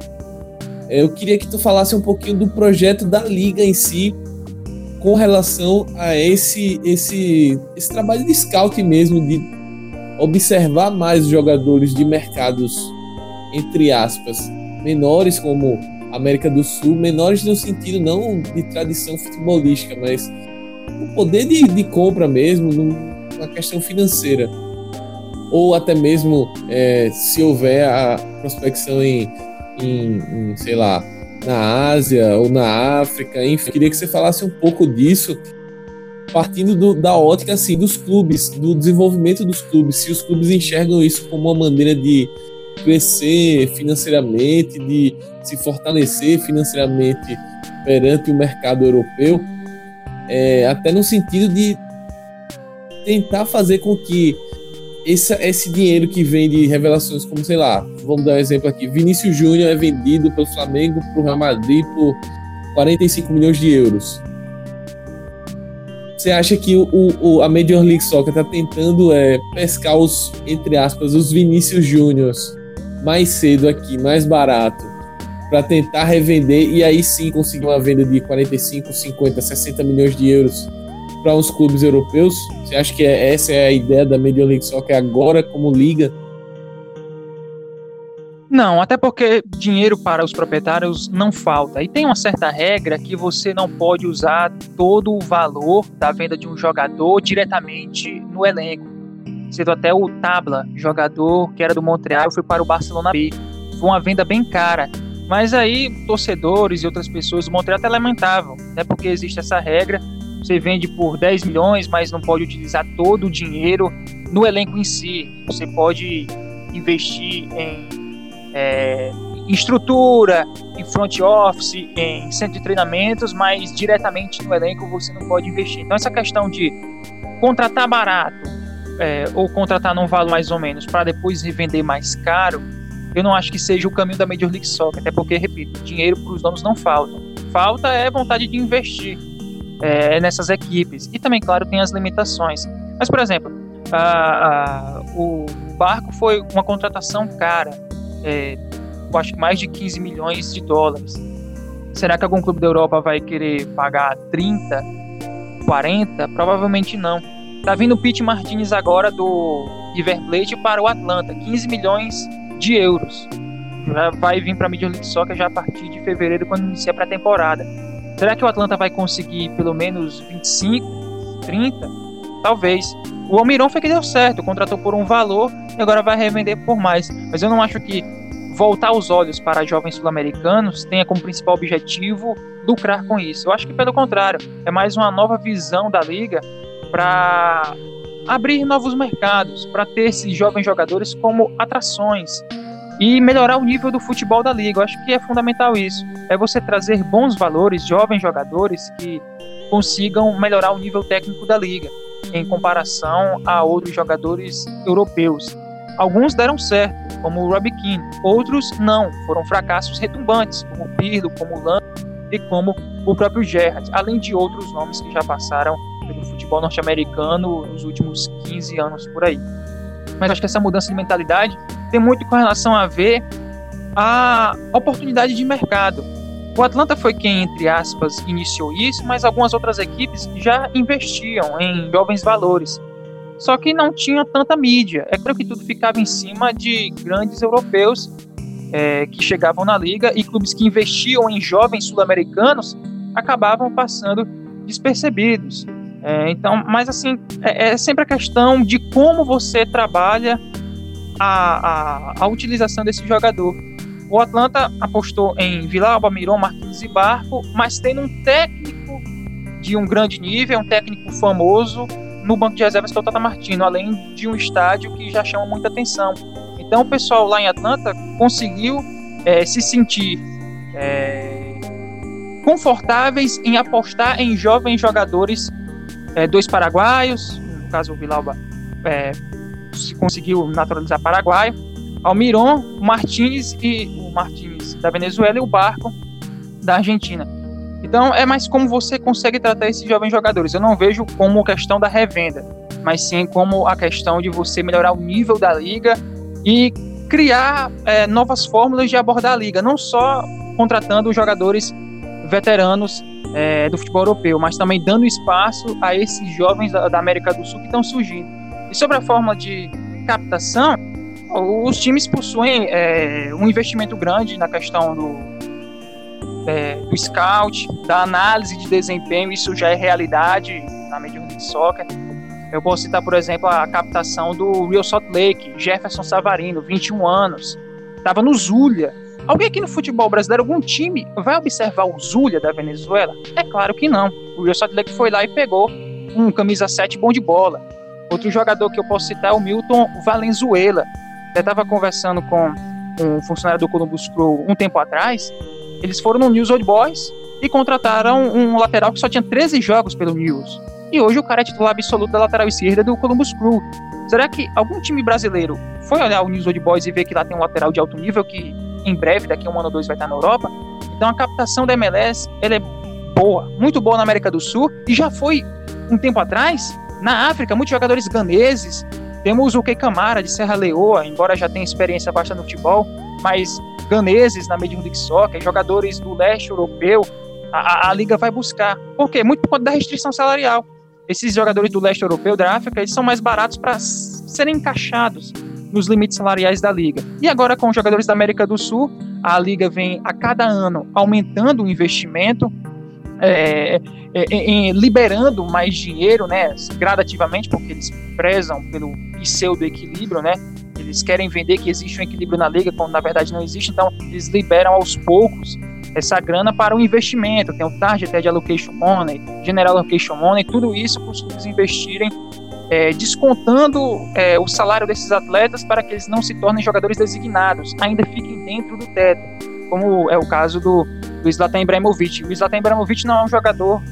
eu queria que tu falasse um pouquinho do projeto da liga em si, com relação a esse, esse, esse trabalho de scout mesmo, de observar mais jogadores de mercados, entre aspas, menores, como América do Sul, menores no sentido não de tradição futebolística, mas poder de, de compra mesmo, na questão financeira. Ou até mesmo é, se houver a prospecção em, em, em, sei lá, na Ásia ou na África, enfim. Queria que você falasse um pouco disso, partindo do, da ótica assim, dos clubes, do desenvolvimento dos clubes, se os clubes enxergam isso como uma maneira de crescer financeiramente, de se fortalecer financeiramente perante o mercado europeu, é, até no sentido de tentar fazer com que esse, esse dinheiro que vem de revelações como, sei lá, vamos dar um exemplo aqui, Vinícius Júnior é vendido pelo Flamengo para o Real Madrid por 45 milhões de euros. Você acha que o, o, a Major League Soccer está tentando é, pescar os, entre aspas, os Vinícius Júniors mais cedo aqui, mais barato, para tentar revender e aí sim conseguir uma venda de 45, 50, 60 milhões de euros para os clubes europeus? Você acha que é, essa é a ideia da Major League Soccer agora como liga? Não, até porque dinheiro para os proprietários não falta. E tem uma certa regra que você não pode usar todo o valor da venda de um jogador diretamente no elenco sendo até o Tabla, jogador que era do Montreal, foi para o Barcelona B. Foi uma venda bem cara. Mas aí, torcedores e outras pessoas do Montreal até lamentavam, né? Porque existe essa regra. Você vende por 10 milhões, mas não pode utilizar todo o dinheiro no elenco em si. Você pode investir em, é, estrutura, em front office, em centro de treinamentos, mas diretamente no elenco você não pode investir. Então, essa questão de contratar barato, é, ou contratar num valor mais ou menos para depois revender mais caro, eu não acho que seja o caminho da Major League Soccer, até porque, repito, dinheiro para os donos não falta. Falta é vontade de investir é, nessas equipes. E também, claro, tem as limitações. Mas, por exemplo, a, a, o Barco foi uma contratação cara, é, eu acho que mais de 15 milhões de dólares. Será que algum clube da Europa vai querer pagar 30, 40? Provavelmente não. Tá vindo o Pete Martinez agora do River Plate para o Atlanta, 15 milhões de euros. Já vai vir para a Major League Soccer já a partir de fevereiro, quando inicia a pré-temporada. Será que o Atlanta vai conseguir pelo menos 25, 30? Talvez. O Almiron foi que deu certo, contratou por um valor e agora vai revender por mais. Mas eu não acho que voltar os olhos para jovens sul-americanos tenha como principal objetivo lucrar com isso. Eu acho que pelo contrário, é mais uma nova visão da liga para abrir novos mercados, para ter esses jovens jogadores como atrações e melhorar o nível do futebol da liga. Eu acho que é fundamental isso. É você trazer bons valores, jovens jogadores que consigam melhorar o nível técnico da liga em comparação a outros jogadores europeus. Alguns deram certo, como o Robbie Keane, outros não, foram fracassos retumbantes, como o Pirlo, como o Lan e como o próprio Gerrard, além de outros nomes que já passaram pelo futebol norte-americano nos últimos 15 anos por aí. Mas acho que essa mudança de mentalidade tem muito com relação a ver a oportunidade de mercado. O Atlanta foi quem, entre aspas, iniciou isso, mas algumas outras equipes já investiam em jovens valores. Só que não tinha tanta mídia. É claro que tudo ficava em cima de grandes europeus é, que chegavam na liga e clubes que investiam em jovens sul-americanos acabavam passando despercebidos. É, então, mas assim, é, é, sempre a questão de como você trabalha a, a, a, utilização desse jogador. O Atlanta apostou em Villalba, Miron, Martins e Barco, mas tendo um técnico de um grande nível, um técnico famoso no banco de reservas que é o Tata Martino, além de um estádio que já chama muita atenção. Então o pessoal lá em Atlanta conseguiu é, se sentir é, confortáveis em apostar em jovens jogadores, é, dois paraguaios, no caso o Vilauba é, conseguiu naturalizar paraguaio, Almiron, Martins e o Martins da Venezuela e o Barco da Argentina. Então é mais como você consegue tratar esses jovens jogadores. Eu não vejo como questão da revenda, mas sim como a questão de você melhorar o nível da liga e criar é, novas fórmulas de abordar a liga, não só contratando jogadores veteranos é, do futebol europeu, mas também dando espaço a esses jovens da, da América do Sul que estão surgindo. E sobre a fórmula de captação, os times possuem é, um investimento grande na questão do, é, do scout, da análise de desempenho, isso já é realidade na Major League Soccer. Eu posso citar, por exemplo, a captação do Real Salt Lake, Jefferson Savarino, 21 anos, estava no Zulia. Alguém aqui no futebol brasileiro, algum time, vai observar o Zulia da Venezuela? É claro que não. O Salt Lake foi lá e pegou um camisa 7 bom de bola. Outro jogador que eu posso citar é o Milton Valenzuela. Eu estava conversando com um funcionário do Columbus Crew um tempo atrás eles foram no News Old Boys e contrataram um lateral que só tinha 13 jogos pelo News. E hoje o cara é titular absoluto da lateral esquerda do Columbus Crew. Será que algum time brasileiro foi olhar o News Old Boys e ver que lá tem um lateral de alto nível que em breve, daqui a um ano ou dois, vai estar na Europa? Então a captação da MLS ela é boa, muito boa na América do Sul e já foi um tempo atrás na África, muitos jogadores ganeses. Temos o Kei Camara de Serra Leoa, embora já tenha experiência baixa no futebol, mas ganeses na Major League Soccer, jogadores do leste europeu, a, a, liga vai buscar. Por quê? Muito por conta da restrição salarial. Esses jogadores do leste europeu, da África, eles são mais baratos para serem encaixados nos limites salariais da liga. E agora com os jogadores da América do Sul, a liga vem a cada ano aumentando o investimento, é, é, é, liberando mais dinheiro, né, gradativamente, porque eles prezam pelo pseudo equilíbrio, né, eles querem vender que existe um equilíbrio na liga, quando na verdade não existe, então eles liberam aos poucos essa grana para o investimento. Tem o Target Allocation Money, General Allocation Money, tudo isso para os clubes investirem, é, descontando é, o salário desses atletas para que eles não se tornem jogadores designados, ainda fiquem dentro do teto, como é o caso do, do Zlatan Ibrahimovic. O Zlatan Ibrahimovic não é um jogador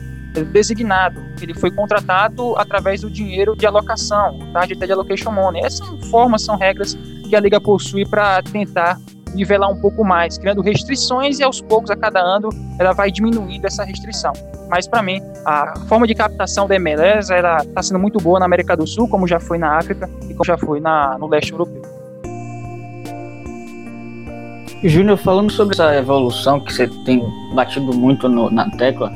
designado. Ele foi contratado através do dinheiro de alocação, o Target Allocation Money. Essas formas, são regras que a Liga possui para tentar nivelar um pouco mais, criando restrições e aos poucos, a cada ano, ela vai diminuindo essa restrição. Mas para mim, a forma de captação da MLS está sendo muito boa na América do Sul, como já foi na África e como já foi na, no leste europeu. Júnior, falando sobre essa evolução que você tem batido muito no, na tecla,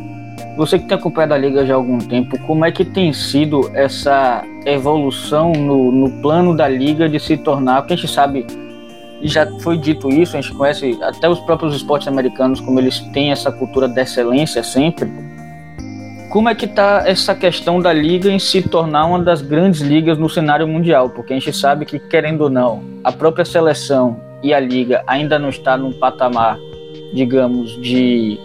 você que tem acompanhado a Liga já há algum tempo, como é que tem sido essa evolução no, no plano da Liga de se tornar, porque a gente sabe, já foi dito isso, a gente conhece até os próprios esportes americanos, como eles têm essa cultura de excelência sempre. Como é que está essa questão da Liga em se tornar uma das grandes ligas no cenário mundial? Porque a gente sabe que, querendo ou não, a própria seleção e a Liga ainda não está num patamar, digamos, de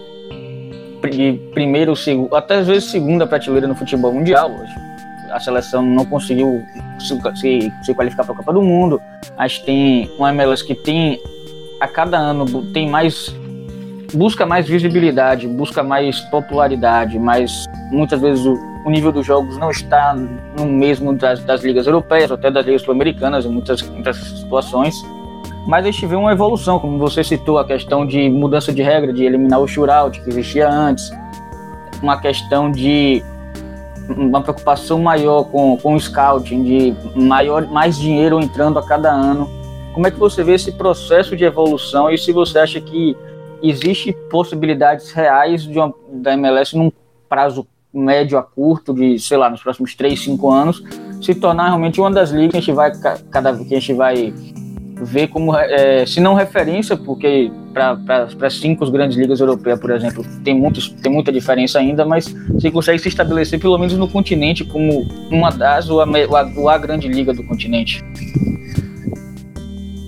de primeiro, segundo, até às vezes segunda prateleira no futebol mundial hoje. A seleção não conseguiu se, se, se qualificar para a Copa do Mundo. Gente tem uma MLS que tem a cada ano tem mais busca mais visibilidade, busca mais popularidade, mas muitas vezes o, o nível dos jogos não está no mesmo das, das ligas europeias, até das ligas sul-americanas em muitas, muitas situações mas a gente vê uma evolução, como você citou, a questão de mudança de regra, de eliminar o shootout que existia antes, uma questão de uma preocupação maior com, com o scouting, de maior, mais dinheiro entrando a cada ano. Como é que você vê esse processo de evolução e se você acha que existe possibilidades reais de uma, da MLS num prazo médio a curto, de, sei lá, nos próximos 3, 5 anos, se tornar realmente uma das ligas que a gente vai, cada, que a gente vai ver como, é, se não referência, porque para cinco grandes ligas europeias, por exemplo, tem, muitos, tem muita diferença ainda, mas você consegue se estabelecer pelo menos no continente como uma das ou a, ou a grande liga do continente.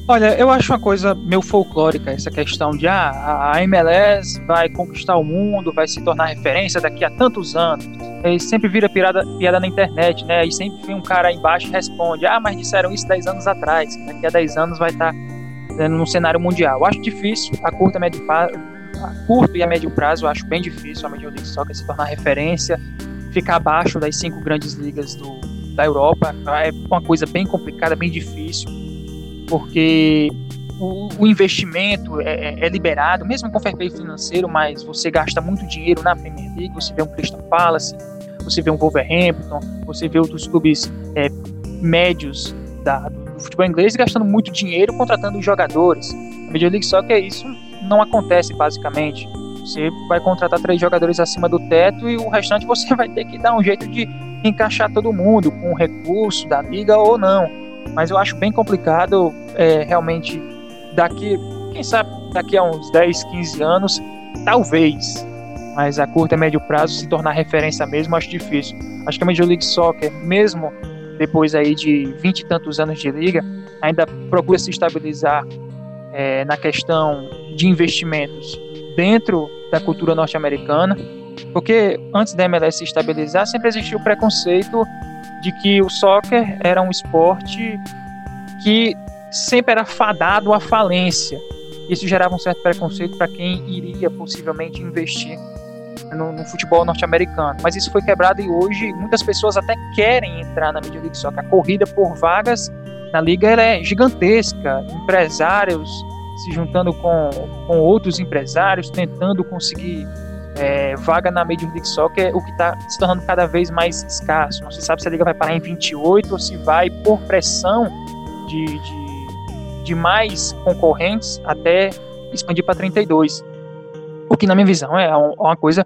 Olha, eu acho uma coisa meio folclórica essa questão de ah, a MLS vai conquistar o mundo, vai se tornar referência daqui a tantos anos. E sempre vira piada, piada na internet, né? E sempre vem um cara embaixo e responde: Ah, mas disseram isso 10 anos atrás, daqui a 10 anos vai estar né, no cenário mundial. Eu acho difícil, a curta, médio, a curto e a médio prazo, eu acho bem difícil a Major League Soccer se tornar referência, ficar abaixo das cinco grandes ligas do, da Europa. É uma coisa bem complicada, bem difícil, porque o, o investimento é, é, é, liberado, mesmo com fair play financeiro, mas você gasta muito dinheiro na Premier League, você vê um Crystal Palace, você vê um Wolverhampton, você vê outros clubes é, médios da, do futebol inglês gastando muito dinheiro contratando jogadores. Na Major League Soccer isso não acontece basicamente. Você vai contratar três jogadores acima do teto e o restante você vai ter que dar um jeito de encaixar todo mundo com recurso da liga ou não. Mas eu acho bem complicado é, realmente daqui, quem sabe daqui a uns 10, 15 anos, talvez, mas a curto e médio prazo se tornar referência mesmo, acho difícil. Acho que a Major League Soccer, mesmo depois aí de 20 e tantos anos de liga, ainda procura se estabilizar é, na questão de investimentos dentro da cultura norte-americana, porque antes da MLS se estabilizar, sempre existiu o preconceito de que o soccer era um esporte que sempre era fadado à falência. Isso gerava um certo preconceito para quem iria possivelmente investir no, no futebol norte-americano. Mas isso foi quebrado e hoje muitas pessoas até querem entrar na Major League Soccer. A corrida por vagas na liga é gigantesca. Empresários se juntando com, com outros empresários, tentando conseguir é, vaga na Major League Soccer, o que está se tornando cada vez mais escasso. Não se sabe se a liga vai parar em 28 ou se vai, por pressão de, de de mais concorrentes até expandir para 32. O que, na minha visão, é uma coisa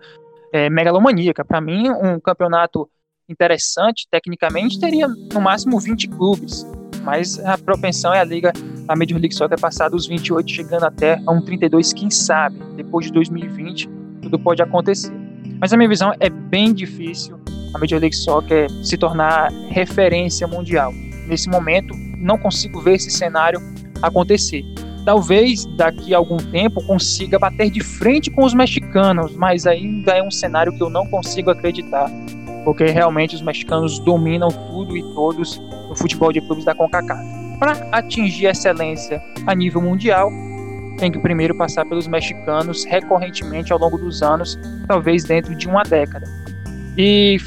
é, megalomaníaca. Para mim, um campeonato interessante, tecnicamente, teria no máximo 20 clubes. Mas a propensão é a liga, a Major League Soccer passar dos 28, chegando até a um 32, quem sabe, depois de 2020, tudo pode acontecer. Mas a minha visão é bem difícil a Major League Soccer se tornar referência mundial. Nesse momento, não consigo ver esse cenário acontecer. Talvez daqui a algum tempo consiga bater de frente com os mexicanos, mas ainda é um cenário que eu não consigo acreditar, porque realmente os mexicanos dominam tudo e todos no futebol de clubes da CONCACAF. Para atingir excelência a nível mundial, tem que primeiro passar pelos mexicanos recorrentemente ao longo dos anos, talvez dentro de uma década. E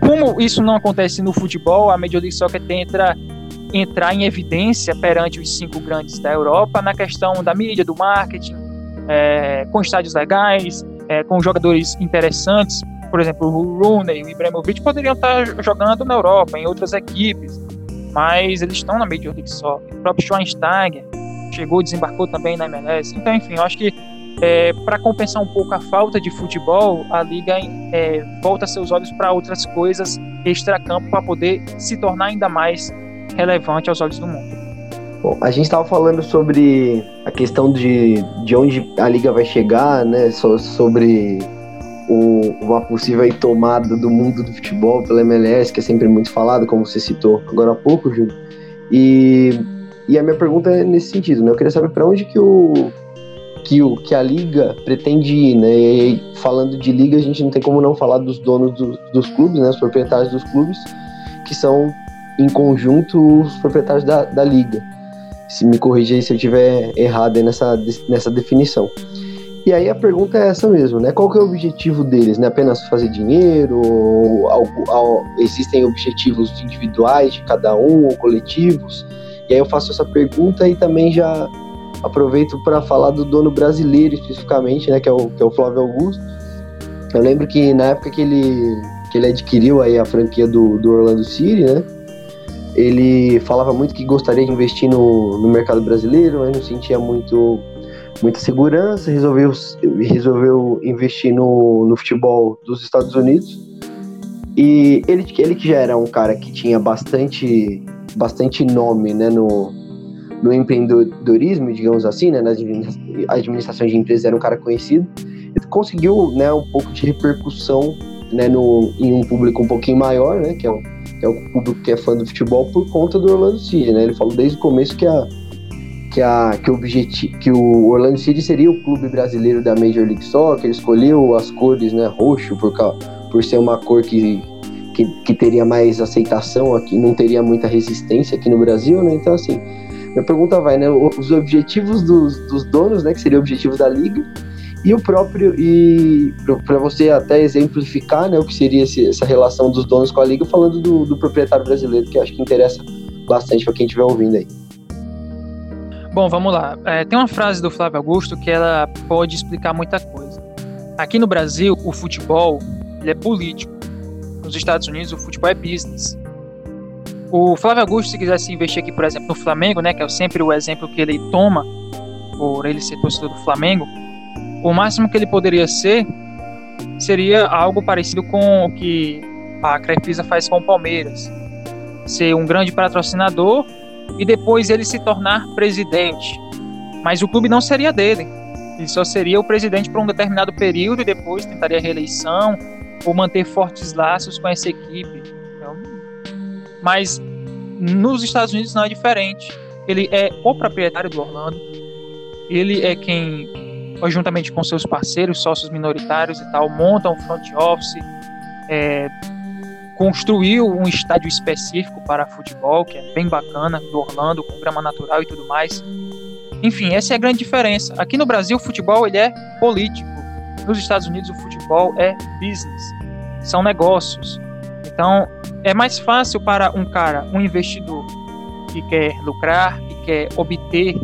como isso não acontece no futebol, a Major League Soccer tenta entrar em evidência perante os cinco grandes da Europa na questão da mídia, do marketing, é, com estádios legais, é, com jogadores interessantes. Por exemplo, o Rooney e o Ibrahimovic poderiam estar jogando na Europa, em outras equipes, mas eles estão na Major League Soccer. O próprio Schweinsteiger chegou desembarcou também na MLS. Então, enfim, eu acho que é, para compensar um pouco a falta de futebol, a liga é, volta seus olhos para outras coisas extra-campo para poder se tornar ainda mais relevante aos olhos do mundo. Bom, a gente estava falando sobre a questão de, de onde a liga vai chegar, né? So, sobre o, uma possível tomada do mundo do futebol pela MLS, que é sempre muito falado, como você citou agora há pouco, Júlio. E, e a minha pergunta é nesse sentido, né? Eu queria saber para onde que o, que, o, que a liga pretende ir, né? E falando de liga, a gente não tem como não falar dos donos do, dos clubes, né? Os proprietários dos clubes, que são em conjunto os proprietários da, da liga. Se me corrija aí se eu estiver errado nessa, nessa definição. E aí a pergunta é essa mesmo, né? Qual que é o objetivo deles? Né? Apenas fazer dinheiro? Ou, ou, existem objetivos individuais de cada um ou coletivos? E aí eu faço essa pergunta e também já aproveito para falar do dono brasileiro especificamente, né? Que é o, que é o Flávio Augusto. Eu lembro que na época que ele, que ele adquiriu aí a franquia do, do Orlando City, né? ele falava muito que gostaria de investir no, no mercado brasileiro, mas não sentia muito muita segurança, resolveu, resolveu investir no, no futebol dos Estados Unidos. E ele, ele que já era um cara que tinha bastante, bastante nome né, no, no empreendedorismo, digamos assim, né, nas administrações de empresas, era um cara conhecido, ele conseguiu né, um pouco de repercussão né, no, em um público um pouquinho maior, né, que é um, é o público que é fã do futebol por conta do Orlando City, né? Ele falou desde o começo que a que a que o objetivo que o Orlando City seria o clube brasileiro da Major League Soccer, ele escolheu as cores, né, roxo por por ser uma cor que, que, que teria mais aceitação aqui, não teria muita resistência aqui no Brasil, né? Então assim, minha pergunta vai, né, os objetivos dos, dos donos, né, que seria o objetivo da liga, E o próprio, e para você até exemplificar né, o que seria esse, essa relação dos donos com a liga, falando do, do proprietário brasileiro, que acho que interessa bastante para quem estiver ouvindo aí. Bom, vamos lá. É, tem uma frase do Flávio Augusto que ela pode explicar muita coisa. Aqui no Brasil, o futebol ele é político. Nos Estados Unidos, o futebol é business. O Flávio Augusto, se quisesse investir aqui, por exemplo, no Flamengo, né, que é sempre o exemplo que ele toma, por ele ser torcedor do Flamengo, o máximo que ele poderia ser seria algo parecido com o que a Crefisa faz com o Palmeiras. Ser um grande patrocinador e depois ele se tornar presidente. Mas o clube não seria dele. Ele só seria o presidente por um determinado período e depois tentaria reeleição ou manter fortes laços com essa equipe. Então, mas nos Estados Unidos não é diferente. Ele é o proprietário do Orlando. Ele é quem, juntamente com seus parceiros, sócios minoritários e tal, monta um front office, é, construiu um estádio específico para futebol, que é bem bacana, do Orlando, com grama natural e tudo mais. Enfim, essa é a grande diferença. Aqui no Brasil, o futebol ele é político. Nos Estados Unidos, o futebol é business. São negócios. Então, é mais fácil para um cara, um investidor que quer lucrar, que quer obter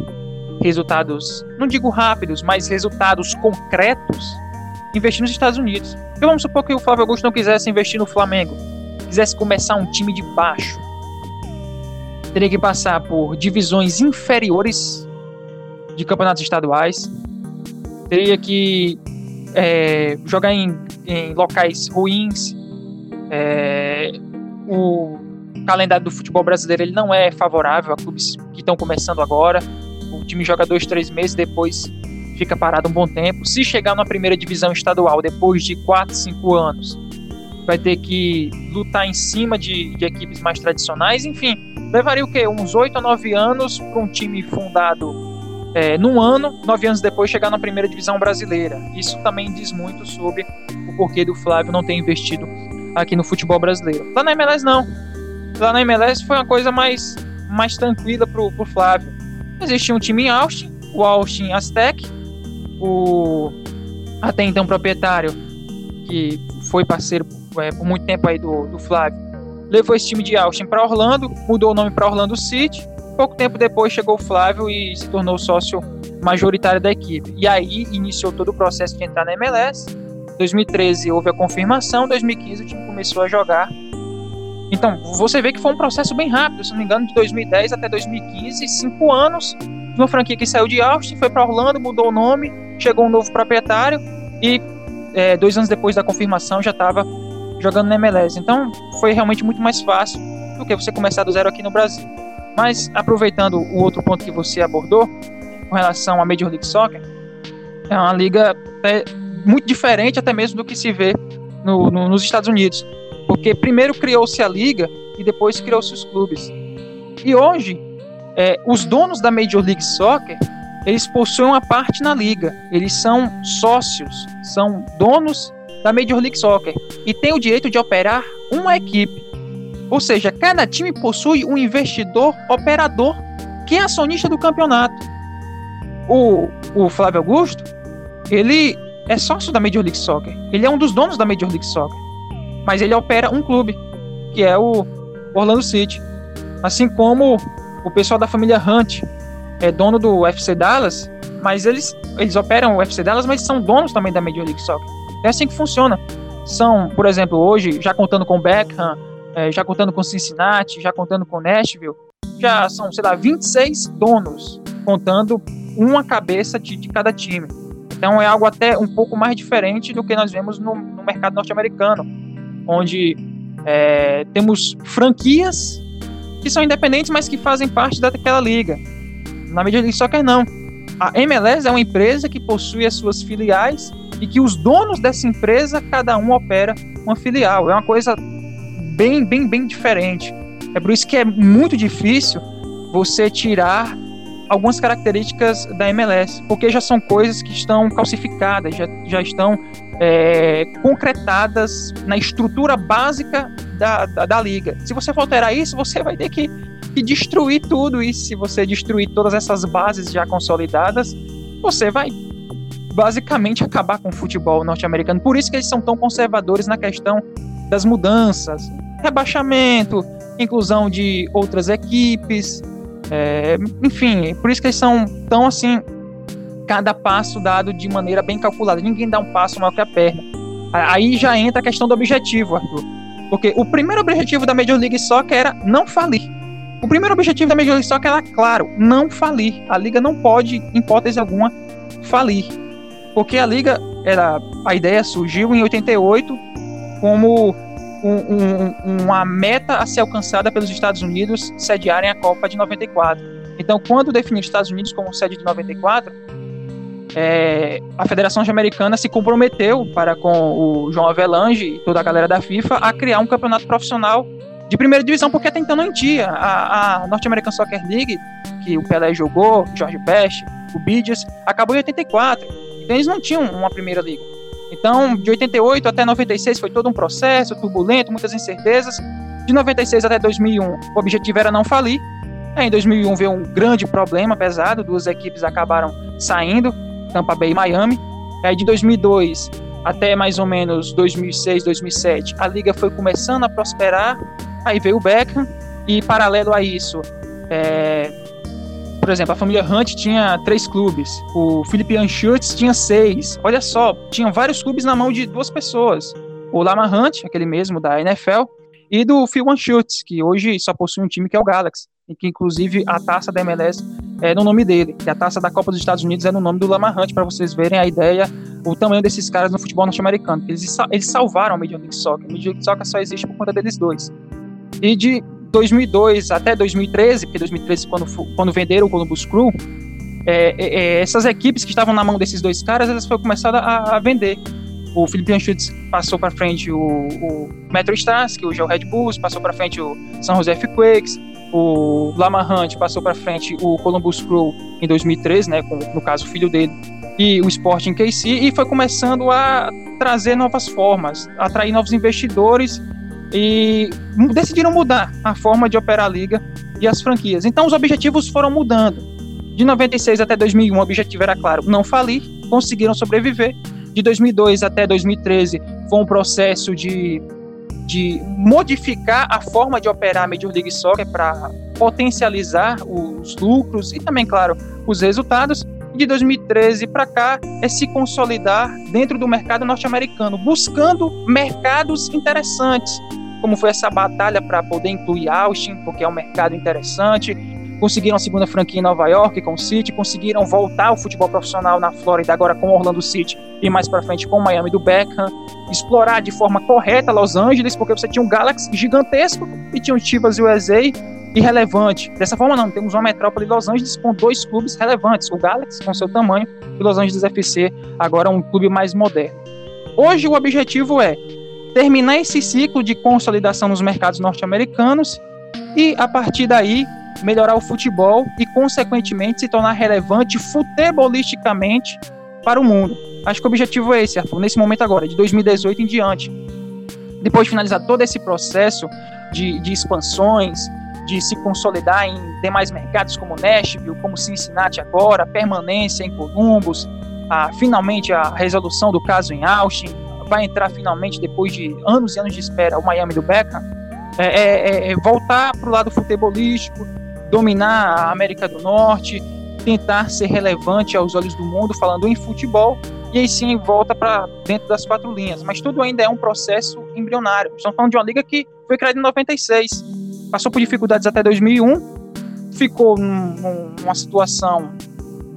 resultados, não digo rápidos, mas resultados concretos, investir nos Estados Unidos. Então vamos supor que o Flávio Augusto não quisesse investir no Flamengo quisesse começar um time de baixo, teria que passar por divisões inferiores de campeonatos estaduais, teria que é, jogar em, em, locais ruins. É, o calendário do futebol brasileiro ele não é favorável a clubes que estão começando agora. O time joga dois, três meses, depois fica parado um bom tempo. Se chegar na primeira divisão estadual depois de quatro, cinco anos, vai ter que lutar em cima de, de equipes mais tradicionais, enfim, levaria o quê? Uns 8 a 9 anos para um time fundado é, num ano, nove anos depois chegar na primeira divisão brasileira. Isso também diz muito sobre o porquê do Flávio não ter investido aqui no futebol brasileiro. Lá na MLS não. Lá na MLS foi uma coisa mais, mais tranquila pro, pro Flávio. Existia um time em Austin, o Austin Aztec, o até então proprietário que foi parceiro é, por muito tempo aí do, do Flávio, levou esse time de Austin para Orlando, mudou o nome para Orlando City. Pouco tempo depois chegou o Flávio e se tornou sócio majoritário da equipe. E aí iniciou todo o processo de entrar na MLS. 2013 houve a confirmação, 2015 o time começou a jogar. Então, você vê que foi um processo bem rápido, se não me engano, de 2010 até 2015, cinco anos de uma franquia que saiu de Austin, foi para Orlando, mudou o nome, chegou um novo proprietário e é, dois anos depois da confirmação já estava jogando na MLS. Então foi realmente muito mais fácil do que você começar do zero aqui no Brasil. Mas aproveitando o outro ponto que você abordou com relação à Major League Soccer, é uma liga é, muito diferente até mesmo do que se vê no, no, nos Estados Unidos, porque primeiro criou-se a liga e depois criou-se os clubes. E hoje é, os donos da Major League Soccer eles possuem uma parte na liga, eles são sócios, são donos da Major League Soccer e tem o direito de operar uma equipe. Ou seja, cada time possui um investidor operador que é acionista do campeonato. O, o Flávio Augusto, ele é sócio da Major League Soccer. Ele é um dos donos da Major League Soccer. Mas ele opera um clube, que é o Orlando City. Assim como o pessoal da família Hunt é dono do UFC Dallas, mas eles, eles operam o UFC Dallas, mas são donos também da Major League Soccer. É assim que funciona. São, por exemplo, hoje, já contando com Beckham, é, já contando com Cincinnati, já contando com Nashville, já são, sei lá, 26 donos, contando uma cabeça de, de cada time. Então é algo até um pouco mais diferente do que nós vemos no, no mercado norte-americano, onde é, temos franquias que são independentes, mas que fazem parte daquela liga. Na Major League Soccer, não. A MLS é uma empresa que possui as suas filiais e que os donos dessa empresa, cada um opera uma filial. É uma coisa bem, bem, bem diferente. É por isso que é muito difícil você tirar algumas características da MLS, porque já são coisas que estão calcificadas, já, já estão é, concretadas na estrutura básica da, da, da, liga. Se você for alterar isso, você vai ter que, que destruir tudo, e se você destruir todas essas bases já consolidadas, você vai basicamente acabar com o futebol norte-americano. Por isso que eles são tão conservadores na questão das mudanças, rebaixamento, inclusão de outras equipes, é, enfim, por isso que eles são tão assim, cada passo dado de maneira bem calculada. Ninguém dá um passo maior que a perna. Aí já entra a questão do objetivo, Arthur. Porque o primeiro objetivo da Major League Soccer era não falir. O primeiro objetivo da Major League Soccer era claro, não falir. A liga não pode, em hipótese alguma, falir. Porque a liga era a ideia surgiu em 88 como um, um, uma meta a ser alcançada pelos Estados Unidos sediarem a Copa de 94. Então, quando definiu os Estados Unidos como sede de 94, é, a Federação Americana se comprometeu para com o João Avelange e toda a galera da FIFA a criar um campeonato profissional de primeira divisão, porque até então não tinha. A, a North American Soccer League, que o Pelé jogou, George Best, o Bidges, acabou em 84. Então eles não tinham uma primeira liga. Então, de 88 até 96 foi todo um processo turbulento, muitas incertezas. De 96 até 2001, o objetivo era não falir. Aí, em 2001 veio um grande problema pesado, duas equipes acabaram saindo, Tampa Bay e Miami. Aí, de 2002 até mais ou menos 2006, 2007, a liga foi começando a prosperar. Aí veio o Beckham e, paralelo a isso, é, por exemplo, a família Hunt tinha três clubes, o Philip Anschutz tinha seis. Olha só, tinham vários clubes na mão de duas pessoas. O Lama Hunt, aquele mesmo da NFL, e do Phil Anschutz, que hoje só possui um time que é o Galaxy, e que inclusive a taça da MLS é no nome dele, e a taça da Copa dos Estados Unidos é no nome do Lama Hunt, para vocês verem a ideia, o tamanho desses caras no futebol norte-americano. Eles, eles salvaram a Major League Soccer. A Major League Soccer só existe por conta deles dois. E de 2002 até 2013, porque 2013 quando, quando venderam o Columbus Crew, é, é, é, essas equipes que estavam na mão desses dois caras, elas foram começadas a, a vender. O Felipe Anschutz passou para frente o, o Metro Stars, que hoje é o Red Bulls, passou para frente o San Jose Quakes, o Lama Hunt passou para frente o Columbus Crew em 2013, né, com, no caso o filho dele, e o Sporting KC, e foi começando a trazer novas formas, atrair novos investidores e decidiram mudar a forma de operar a liga e as franquias. Então os objetivos foram mudando. De 96 até 2001 o objetivo era claro, não falir, conseguiram sobreviver. De 2002 até 2013 foi um processo de, de modificar a forma de operar a Major League Soccer para potencializar os lucros e também, claro, os resultados. De 2013 para cá é se consolidar dentro do mercado norte-americano, buscando mercados interessantes, como foi essa batalha para poder incluir Austin, porque é um mercado interessante. Conseguiram a segunda franquia em Nova York com o City, conseguiram voltar ao futebol profissional na Flórida agora com o Orlando City e mais para frente com o Miami do Beckham, explorar de forma correta Los Angeles, porque você tinha um Galaxy gigantesco e tinha o Chivas USA irrelevante. Dessa forma, não, temos uma metrópole Los Angeles com dois clubes relevantes, o Galaxy com seu tamanho e Los Angeles FC, agora um clube mais moderno. Hoje o objetivo é terminar esse ciclo de consolidação nos mercados norte-americanos e, a partir daí, melhorar o futebol e, consequentemente, se tornar relevante futebolisticamente para o mundo. Acho que o objetivo é esse, Arthur, nesse momento agora, de 2018 em diante. Depois de finalizar todo esse processo de, de expansões, de se consolidar em demais mercados como Nashville, como Cincinnati agora, permanência em Columbus, a, finalmente a resolução do caso em Austin, vai entrar finalmente, depois de anos e anos de espera, o Miami do Beckham, é, é, é, é voltar para o lado futebolístico, dominar a América do Norte, tentar ser relevante aos olhos do mundo, falando em futebol, e aí sim volta para dentro das quatro linhas. Mas tudo ainda é um processo embrionário. Estamos falando de uma liga que foi criada em 96, passou por dificuldades até 2001, ficou num, numa situação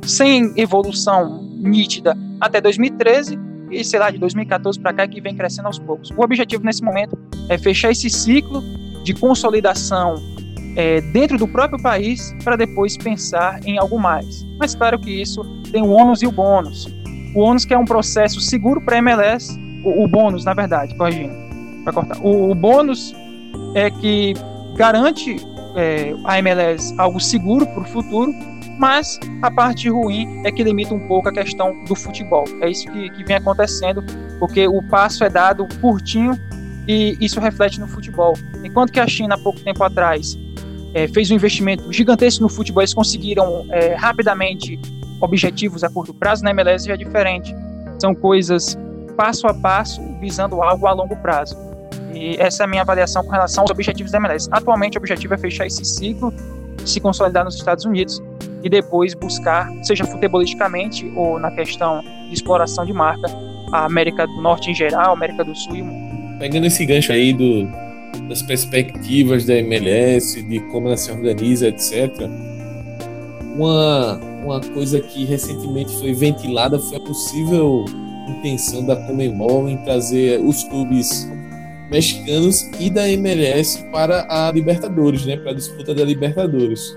sem evolução nítida até 2013 e sei lá, de 2014 para cá que vem crescendo aos poucos. O objetivo nesse momento é fechar esse ciclo de consolidação é, dentro do próprio país para depois pensar em algo mais. Mas claro que isso tem o ônus e o bônus. O ônus que é um processo seguro para a MLS, o, o, bônus, na verdade, corrigindo, para cortar. O, o, bônus é que garante é, a MLS algo seguro para o futuro mas a parte ruim é que limita um pouco a questão do futebol. É isso que, que vem acontecendo, porque o passo é dado curtinho e isso reflete no futebol. Enquanto que a China, há pouco tempo atrás, é, fez um investimento gigantesco no futebol, eles conseguiram é, rapidamente objetivos a curto prazo, na MLS já é diferente. São coisas passo a passo, visando algo a longo prazo. E essa é a minha avaliação com relação aos objetivos da MLS. Atualmente, o objetivo é fechar esse ciclo, se consolidar nos Estados Unidos e depois buscar, seja futebolisticamente ou na questão de exploração de marca, a América do Norte em geral, a América do Sul e o mundo. Pegando esse gancho aí do, das perspectivas da MLS, de como ela se organiza, etc. Uma, uma coisa que recentemente foi ventilada foi a possível intenção da Comembol em trazer os clubes mexicanos e da MLS para a Libertadores, né, para a disputa da Libertadores.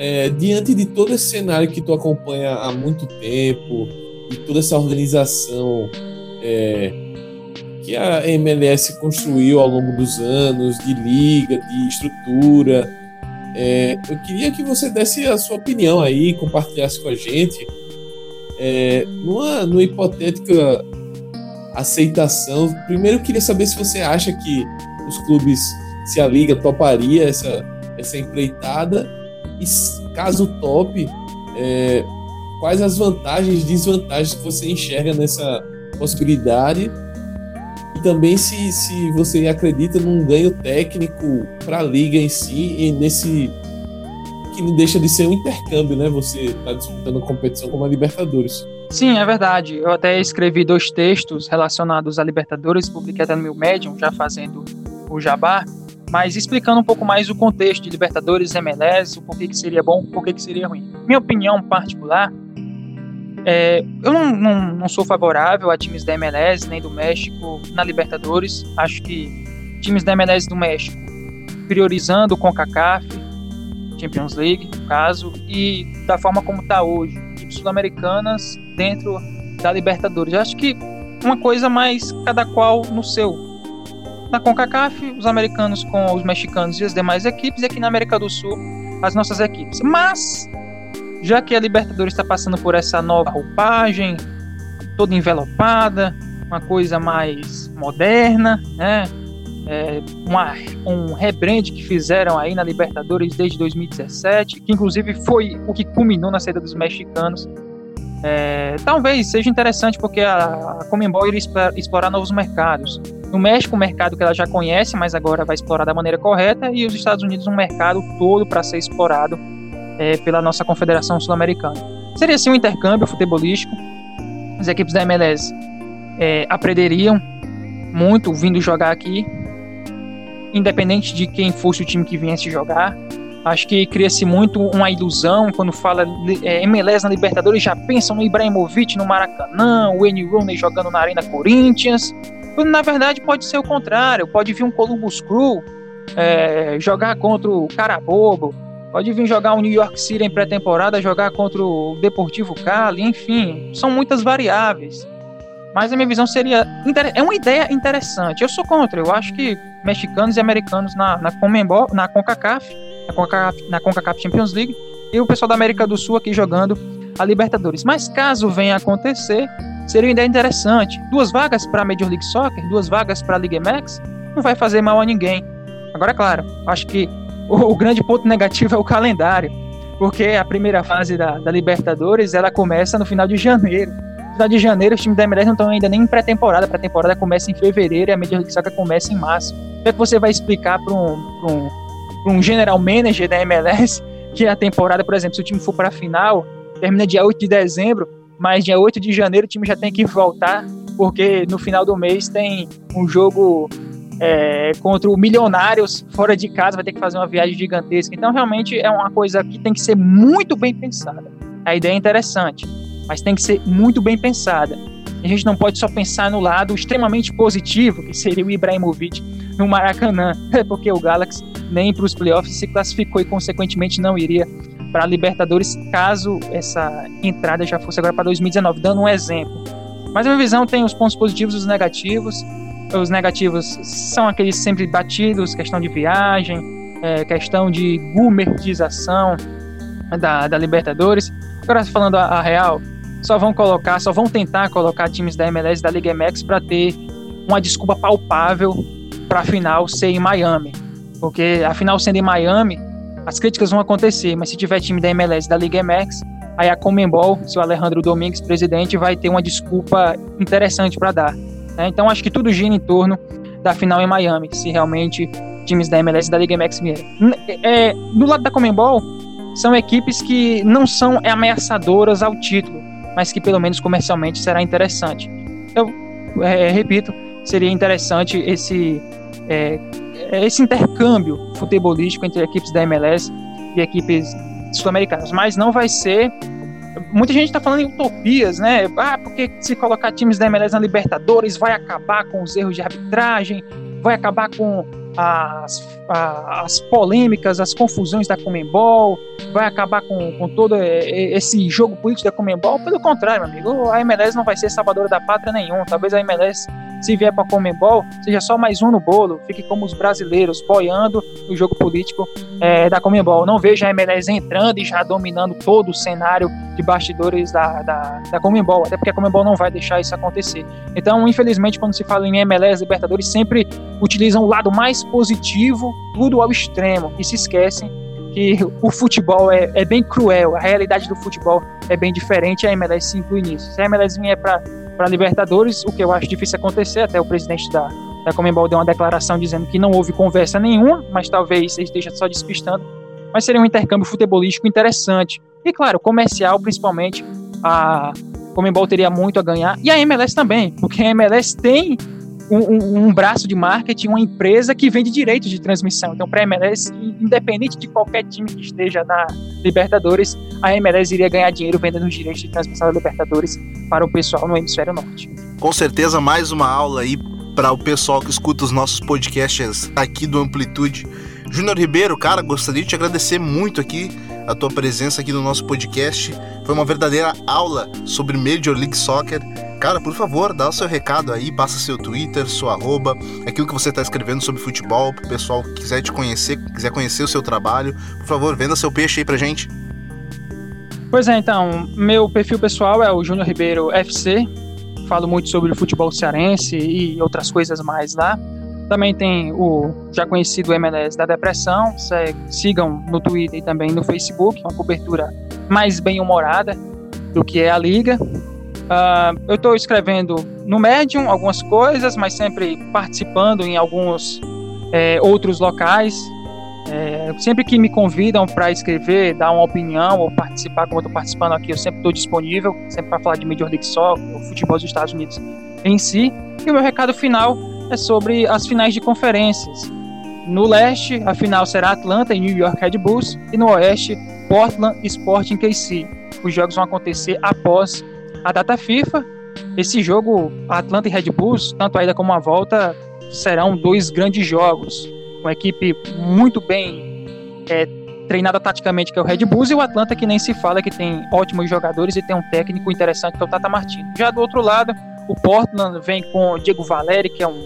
É, diante de todo esse cenário que tu acompanha há muito tempo e toda essa organização é, que a MLS construiu ao longo dos anos de liga, de estrutura, é, eu queria que você desse a sua opinião aí, compartilhasse com a gente é, numa, numa hipotética aceitação, primeiro eu queria saber se você acha que os clubes, se a liga toparia essa, essa empreitada e caso top, é, quais as vantagens e desvantagens que você enxerga nessa possibilidade e também se, se você acredita num ganho técnico para a liga em si e nesse que não deixa de ser um intercâmbio, né? Você está disputando competição como a Libertadores. Sim, é verdade. Eu até escrevi dois textos relacionados à Libertadores, publiquei até no meu Medium, já fazendo o jabá, mas explicando um pouco mais o contexto de Libertadores, MLS, o porquê que seria bom, o porquê que seria ruim. Minha opinião particular, é, eu não, não, não sou favorável a times da MLS nem do México na Libertadores. Acho que times da MLS do México priorizando o CONCACAF, Champions League, no caso, e da forma como está hoje, sul-americanas dentro da Libertadores. Acho que uma coisa mais cada qual no seu. Na CONCACAF, os americanos com os mexicanos e as demais equipes, e aqui na América do Sul, as nossas equipes. Mas, já que a Libertadores está passando por essa nova roupagem, toda envelopada, uma coisa mais moderna, né? é, uma, um rebrand que fizeram aí na Libertadores desde 2017, que inclusive foi o que culminou na saída dos mexicanos. É, talvez seja interessante porque a, a Comembol iria explorar novos mercados. No México, um mercado que ela já conhece, mas agora vai explorar da maneira correta, e os Estados Unidos, um mercado todo para ser explorado é, pela nossa Confederação Sul-Americana. Seria assim um intercâmbio futebolístico. As equipes da MLS é, aprenderiam muito vindo jogar aqui, independente de quem fosse o time que viesse jogar. Acho que cria-se muito uma ilusão quando fala é, MLS na Libertadores, já pensam no Ibrahimovic no Maracanã, o Wayne Rooney jogando na Arena Corinthians. Quando na verdade pode ser o contrário, pode vir um Columbus Crew é, jogar contra o Carabobo, pode vir jogar o New York City em pré-temporada, jogar contra o Deportivo Cali, enfim, são muitas variáveis. Mas a minha visão seria. É uma ideia interessante. Eu sou contra. Eu acho que mexicanos e americanos na, na na CONCACAF, na CONCACAF, na CONCACAF Champions League, e o pessoal da América do Sul aqui jogando a Libertadores. Mas caso venha a acontecer, seria uma ideia interessante. Duas vagas para a Major League Soccer, duas vagas para a Liga MX, não vai fazer mal a ninguém. Agora, claro, acho que o, o grande ponto negativo é o calendário, porque a primeira fase da, da Libertadores ela começa no final de janeiro final de janeiro, os times da MLS não estão ainda nem em pré-temporada. A pré-temporada começa em fevereiro e a Major League Soccer começa em março. Como é que você vai explicar para um, um, um general manager da MLS que a temporada, por exemplo, se o time for para a final, termina dia 8 de dezembro, mas dia 8 de janeiro o time já tem que voltar, porque no final do mês tem um jogo é, contra o Milionários fora de casa, vai ter que fazer uma viagem gigantesca. Então, realmente é uma coisa que tem que ser muito bem pensada. A ideia é interessante mas tem que ser muito bem pensada. A gente não pode só pensar no lado extremamente positivo, que seria o Ibrahimovic no Maracanã, porque o Galaxy nem para os playoffs se classificou e, consequentemente, não iria para a Libertadores caso essa entrada já fosse agora para 2019, dando um exemplo. Mas a minha visão tem os pontos positivos e os negativos. Os negativos são aqueles sempre batidos, questão de viagem, é, questão de gumertização da, da Libertadores. Agora, falando a, a real, só vão colocar, só vão tentar colocar times da MLS da Liga MX para ter uma desculpa palpável para a final ser em Miami. Porque a final sendo em Miami, as críticas vão acontecer, mas se tiver time da MLS da Liga MX, aí a Comembol, se o Alejandro Domingues, presidente, vai ter uma desculpa interessante para dar. Né? Então acho que tudo gira em torno da final em Miami, se realmente times da MLS da Liga MX vierem. É, do lado da Comembol, são equipes que não são ameaçadoras ao título, mas que pelo menos comercialmente será interessante. Eu é, repito, seria interessante esse, é, esse intercâmbio futebolístico entre equipes da MLS e equipes sul-americanas, mas não vai ser. Muita gente está falando em utopias, né? Ah, porque se colocar times da MLS na Libertadores vai acabar com os erros de arbitragem, vai acabar com as, as polêmicas, as confusões da Comembol, vai acabar com, com todo esse jogo político da Comembol. Pelo contrário, meu amigo, a MLS não vai ser salvadora da pátria nenhum. Talvez a MLS, se vier para a Comembol, seja só mais um no bolo, fique como os brasileiros, boiando o jogo político é, da Comembol. Não vejo a MLS entrando e já dominando todo o cenário de bastidores da, da, da Comembol, até porque a Comembol não vai deixar isso acontecer. Então, infelizmente, quando se fala em MLS, Libertadores sempre utilizam o lado mais positivo, tudo ao extremo, e se esquecem que o futebol é, é bem cruel, a realidade do futebol é bem diferente, a MLS se inclui nisso. Se a MLS vier para Libertadores, o que eu acho difícil acontecer, até o presidente da, da Comembol deu uma declaração dizendo que não houve conversa nenhuma, mas talvez esteja só despistando, mas seria um intercâmbio futebolístico interessante. E claro, comercial, principalmente, a Comembol teria muito a ganhar, e a MLS também, porque a MLS tem um, um, braço de marketing, uma empresa que vende direitos de transmissão. Então, para a MLS, independente de qualquer time que esteja na Libertadores, a MLS iria ganhar dinheiro vendendo os direitos de transmissão da Libertadores para o pessoal no hemisfério norte. Com certeza, mais uma aula aí para o pessoal que escuta os nossos podcasts aqui do Amplitude. Júnior Ribeiro, cara, gostaria de te agradecer muito aqui a tua presença aqui no nosso podcast. Foi uma verdadeira aula sobre Major League Soccer. Cara, por favor, dá o seu recado aí, passa seu Twitter, sua arroba, aquilo que você está escrevendo sobre futebol, pro pessoal que quiser te conhecer, quiser conhecer o seu trabalho. Por favor, venda seu peixe aí pra gente. Pois é, então, meu perfil pessoal é o Júnior Ribeiro FC. Falo muito sobre o futebol cearense e outras coisas mais lá. Também tem o já conhecido MLS da depressão. Sigam no Twitter e também no Facebook, uma cobertura mais bem humorada do que é a liga. Uh, eu estou escrevendo no Medium algumas coisas, mas sempre participando em alguns é, outros locais. É, sempre que me convidam para escrever, dar uma opinião ou participar, como eu estou participando aqui, eu sempre estou disponível, sempre para falar de Major League Soccer, o futebol dos Estados Unidos em si. E o meu recado final é sobre as finais de conferências. No leste, a final será Atlanta e New York Red Bulls, e no oeste, Portland Sporting KC. Os jogos vão acontecer após a data FIFA. Esse jogo, Atlanta e Red Bulls, tanto a ida como a volta, serão dois grandes jogos. Uma equipe muito bem é, treinada taticamente, que é o Red Bulls, e o Atlanta, que nem se fala, que tem ótimos jogadores e tem um técnico interessante, que é o Tata Martino. Já do outro lado, o Portland vem com o Diego Valeri, que é um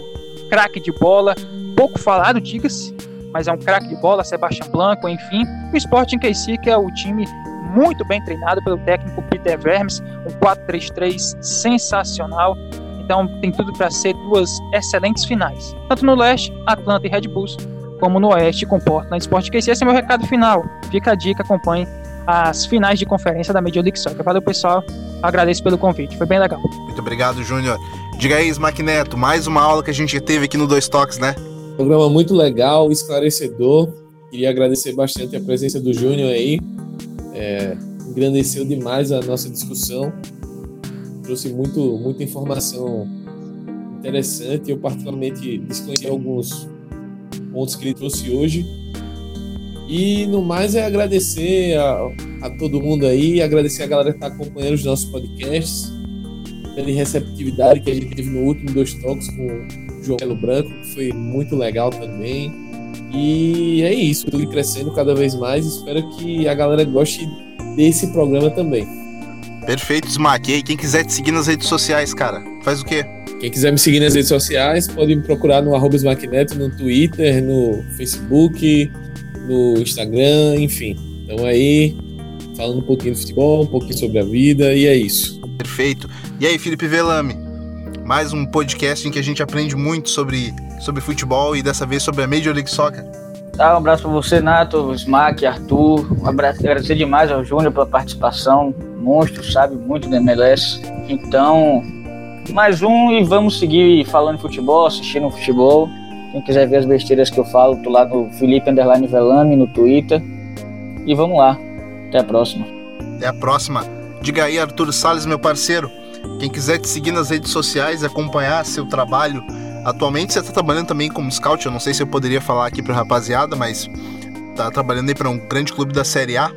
craque de bola, pouco falado, diga-se, mas é um craque de bola, Sebastião Blanco, enfim. O Sporting KC, que é o time muito bem treinado pelo técnico Peter Vermes, um 4-3-3 sensacional. Então tem tudo para ser duas excelentes finais. Tanto no leste, Atlanta e Red Bulls, como no oeste com Portland Sport KC. Esse é meu recado final. Fica a dica, acompanhe as finais de conferência da Major League Soccer. Valeu, pessoal. Agradeço pelo convite. Foi bem legal. Muito obrigado, Júnior. Diga aí, Smack Neto, mais uma aula que a gente teve aqui no Dois Toques, né? Programa muito legal, esclarecedor. Queria agradecer bastante a presença do Júnior aí. É, engrandeceu demais a nossa discussão. Trouxe muito, muita informação interessante. Eu, particularmente, desconheci alguns pontos que ele trouxe hoje e no mais é agradecer a, a todo mundo aí, agradecer a galera que está acompanhando os nossos podcasts, pela receptividade que a gente teve no último dois toques com o João Pelo Branco, que foi muito legal também. E é isso, tudo crescendo cada vez mais. Espero que a galera goste desse programa também. Perfeito, Smack. E aí, quem quiser te seguir nas redes sociais, cara, faz o quê? Quem quiser me seguir nas redes sociais, pode me procurar no arroba no Twitter, no Facebook, no Instagram, enfim. Então aí, falando um pouquinho de futebol, um pouquinho sobre a vida, e é isso. Perfeito. E aí, Felipe Velame? Mais um podcast em que a gente aprende muito sobre, sobre futebol e dessa vez sobre a Major League Soccer. Tá, um abraço para você, Nato, Smack, Arthur. Um abraço, agradecer demais ao Júnior pela participação. Monstro, sabe muito da MLS. Então, mais um e vamos seguir falando de futebol, assistindo futebol. Quem quiser ver as besteiras que eu falo, tô lá no Felipe Underline Velame no Twitter. E vamos lá. Até a próxima. Até a próxima. Diga aí, Arthur Salles, meu parceiro. Quem quiser te seguir nas redes sociais, acompanhar seu trabalho. Atualmente você está trabalhando também como scout. Eu não sei se eu poderia falar aqui para rapaziada, mas tá trabalhando aí para um grande clube da Série A.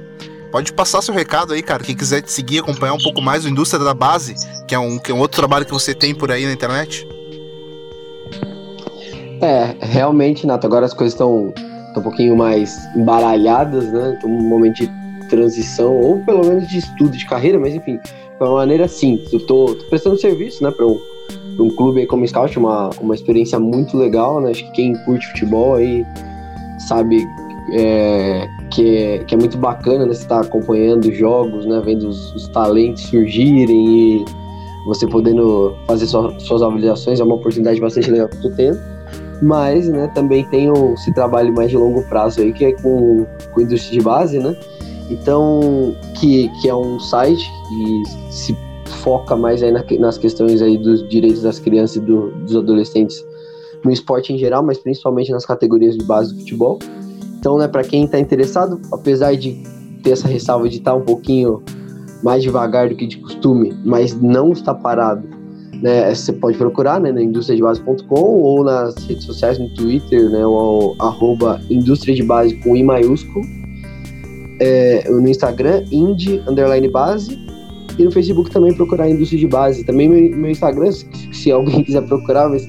Pode passar seu recado aí, cara. Quem quiser te seguir, acompanhar um pouco mais o Indústria da Base, que é um, que é um outro trabalho que você tem por aí na internet. É, realmente, Nato, agora as coisas estão um pouquinho mais embaralhadas, né? Um momento de transição, ou pelo menos de estudo de carreira, mas enfim, de uma maneira simples. Eu tô, tô prestando serviço, né, para um, um clube aí como Scout, uma, uma experiência muito legal, né? Acho que quem curte futebol aí sabe é, que, é, que é muito bacana, né? Você tá acompanhando jogos, né? Vendo os, os talentos surgirem e você podendo fazer sua, suas avaliações, é uma oportunidade bastante legal que tô tendo. Mas, né, também tem esse trabalho mais de longo prazo aí, que é com, com indústria de base, né? Então, que, que é um site que se foca mais aí na, nas questões aí dos direitos das crianças e do, dos adolescentes no esporte em geral, mas principalmente nas categorias de base do futebol. Então, né, para quem está interessado, apesar de ter essa ressalva de estar tá um pouquinho mais devagar do que de costume, mas não está parado, né, você pode procurar né, na industriadebase.com ou nas redes sociais, no Twitter, né, o arroba indústria de base com I maiúsculo, é, no Instagram, indie, underline base, e no Facebook também procurar indústria de base. Também meu, meu Instagram, se, se alguém quiser procurar, mas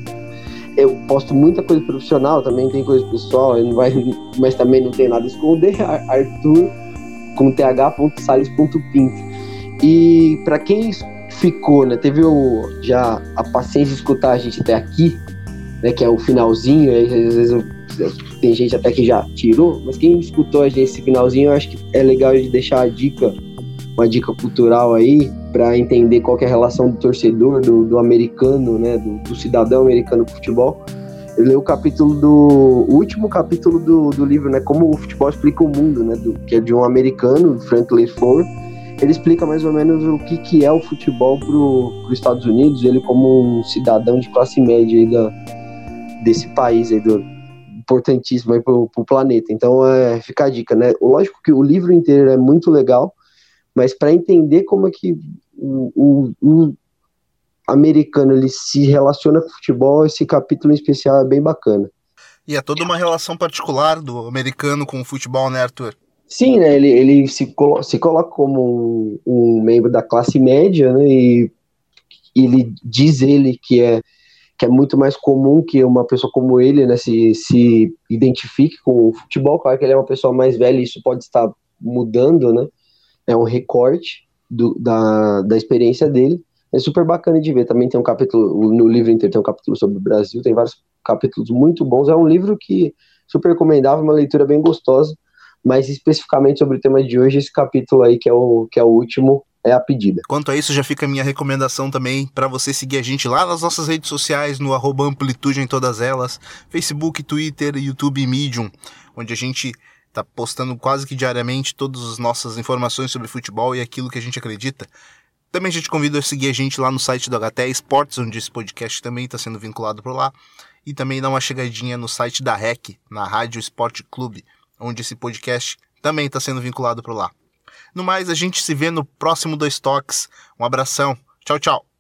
eu posto muita coisa profissional, também tem coisa pessoal, não vai, mas também não tem nada a esconder. Arthur com th.sales.pinto. E para quem ficou, né, teve o, já a paciência de escutar a gente até aqui, né, que é o finalzinho, às vezes eu, tem gente até que já tirou, mas quem escutou a gente esse finalzinho, eu acho que é legal de deixar a dica, uma dica cultural aí, para entender qual é a relação do torcedor, do, do americano, né, do, do, cidadão americano com futebol. Eu li o capítulo do o último capítulo do, do livro, né, como o futebol explica o mundo, né, do, que é de um americano, Frank Ford. Ele explica mais ou menos o que, que é o futebol para os Estados Unidos, ele como um cidadão de classe média aí da, desse país aí, do, importantíssimo aí para o planeta. Então, é, fica a dica, né? Lógico que o livro inteiro é muito legal, mas para entender como é que o, o, o, americano ele se relaciona com o futebol, esse capítulo em especial é bem bacana. E é toda uma relação particular do americano com o futebol, né, Arthur? Sim, né? Ele, ele se, colo se coloca como um, um, membro da classe média, né? E ele diz ele que é que é muito mais comum que uma pessoa como ele, né, se, se identifique com o futebol. Claro que ele é uma pessoa mais velha e isso pode estar mudando, né? É um recorte, do, da, da experiência dele. É super bacana de ver. Também tem um capítulo, no livro inteiro tem um capítulo sobre o Brasil, tem vários capítulos muito bons. É um livro que super recomendável, uma leitura bem gostosa. Mas especificamente sobre o tema de hoje, esse capítulo aí, que é o, que é o último, é a pedida. Quanto a isso, já fica a minha recomendação também para você seguir a gente lá nas nossas redes sociais, no arroba amplitude em todas elas, Facebook, Twitter, YouTube e Medium, onde a gente tá postando quase que diariamente todas as nossas informações sobre futebol e aquilo que a gente acredita. Também a gente convida a seguir a gente lá no site do HT Esportes, onde esse podcast também está sendo vinculado por lá. E também dá uma chegadinha no site da REC, na Rádio Esporte Clube, onde esse podcast também está sendo vinculado por lá. No mais, a gente se vê no próximo Dois Toques. Um abração. Tchau, tchau.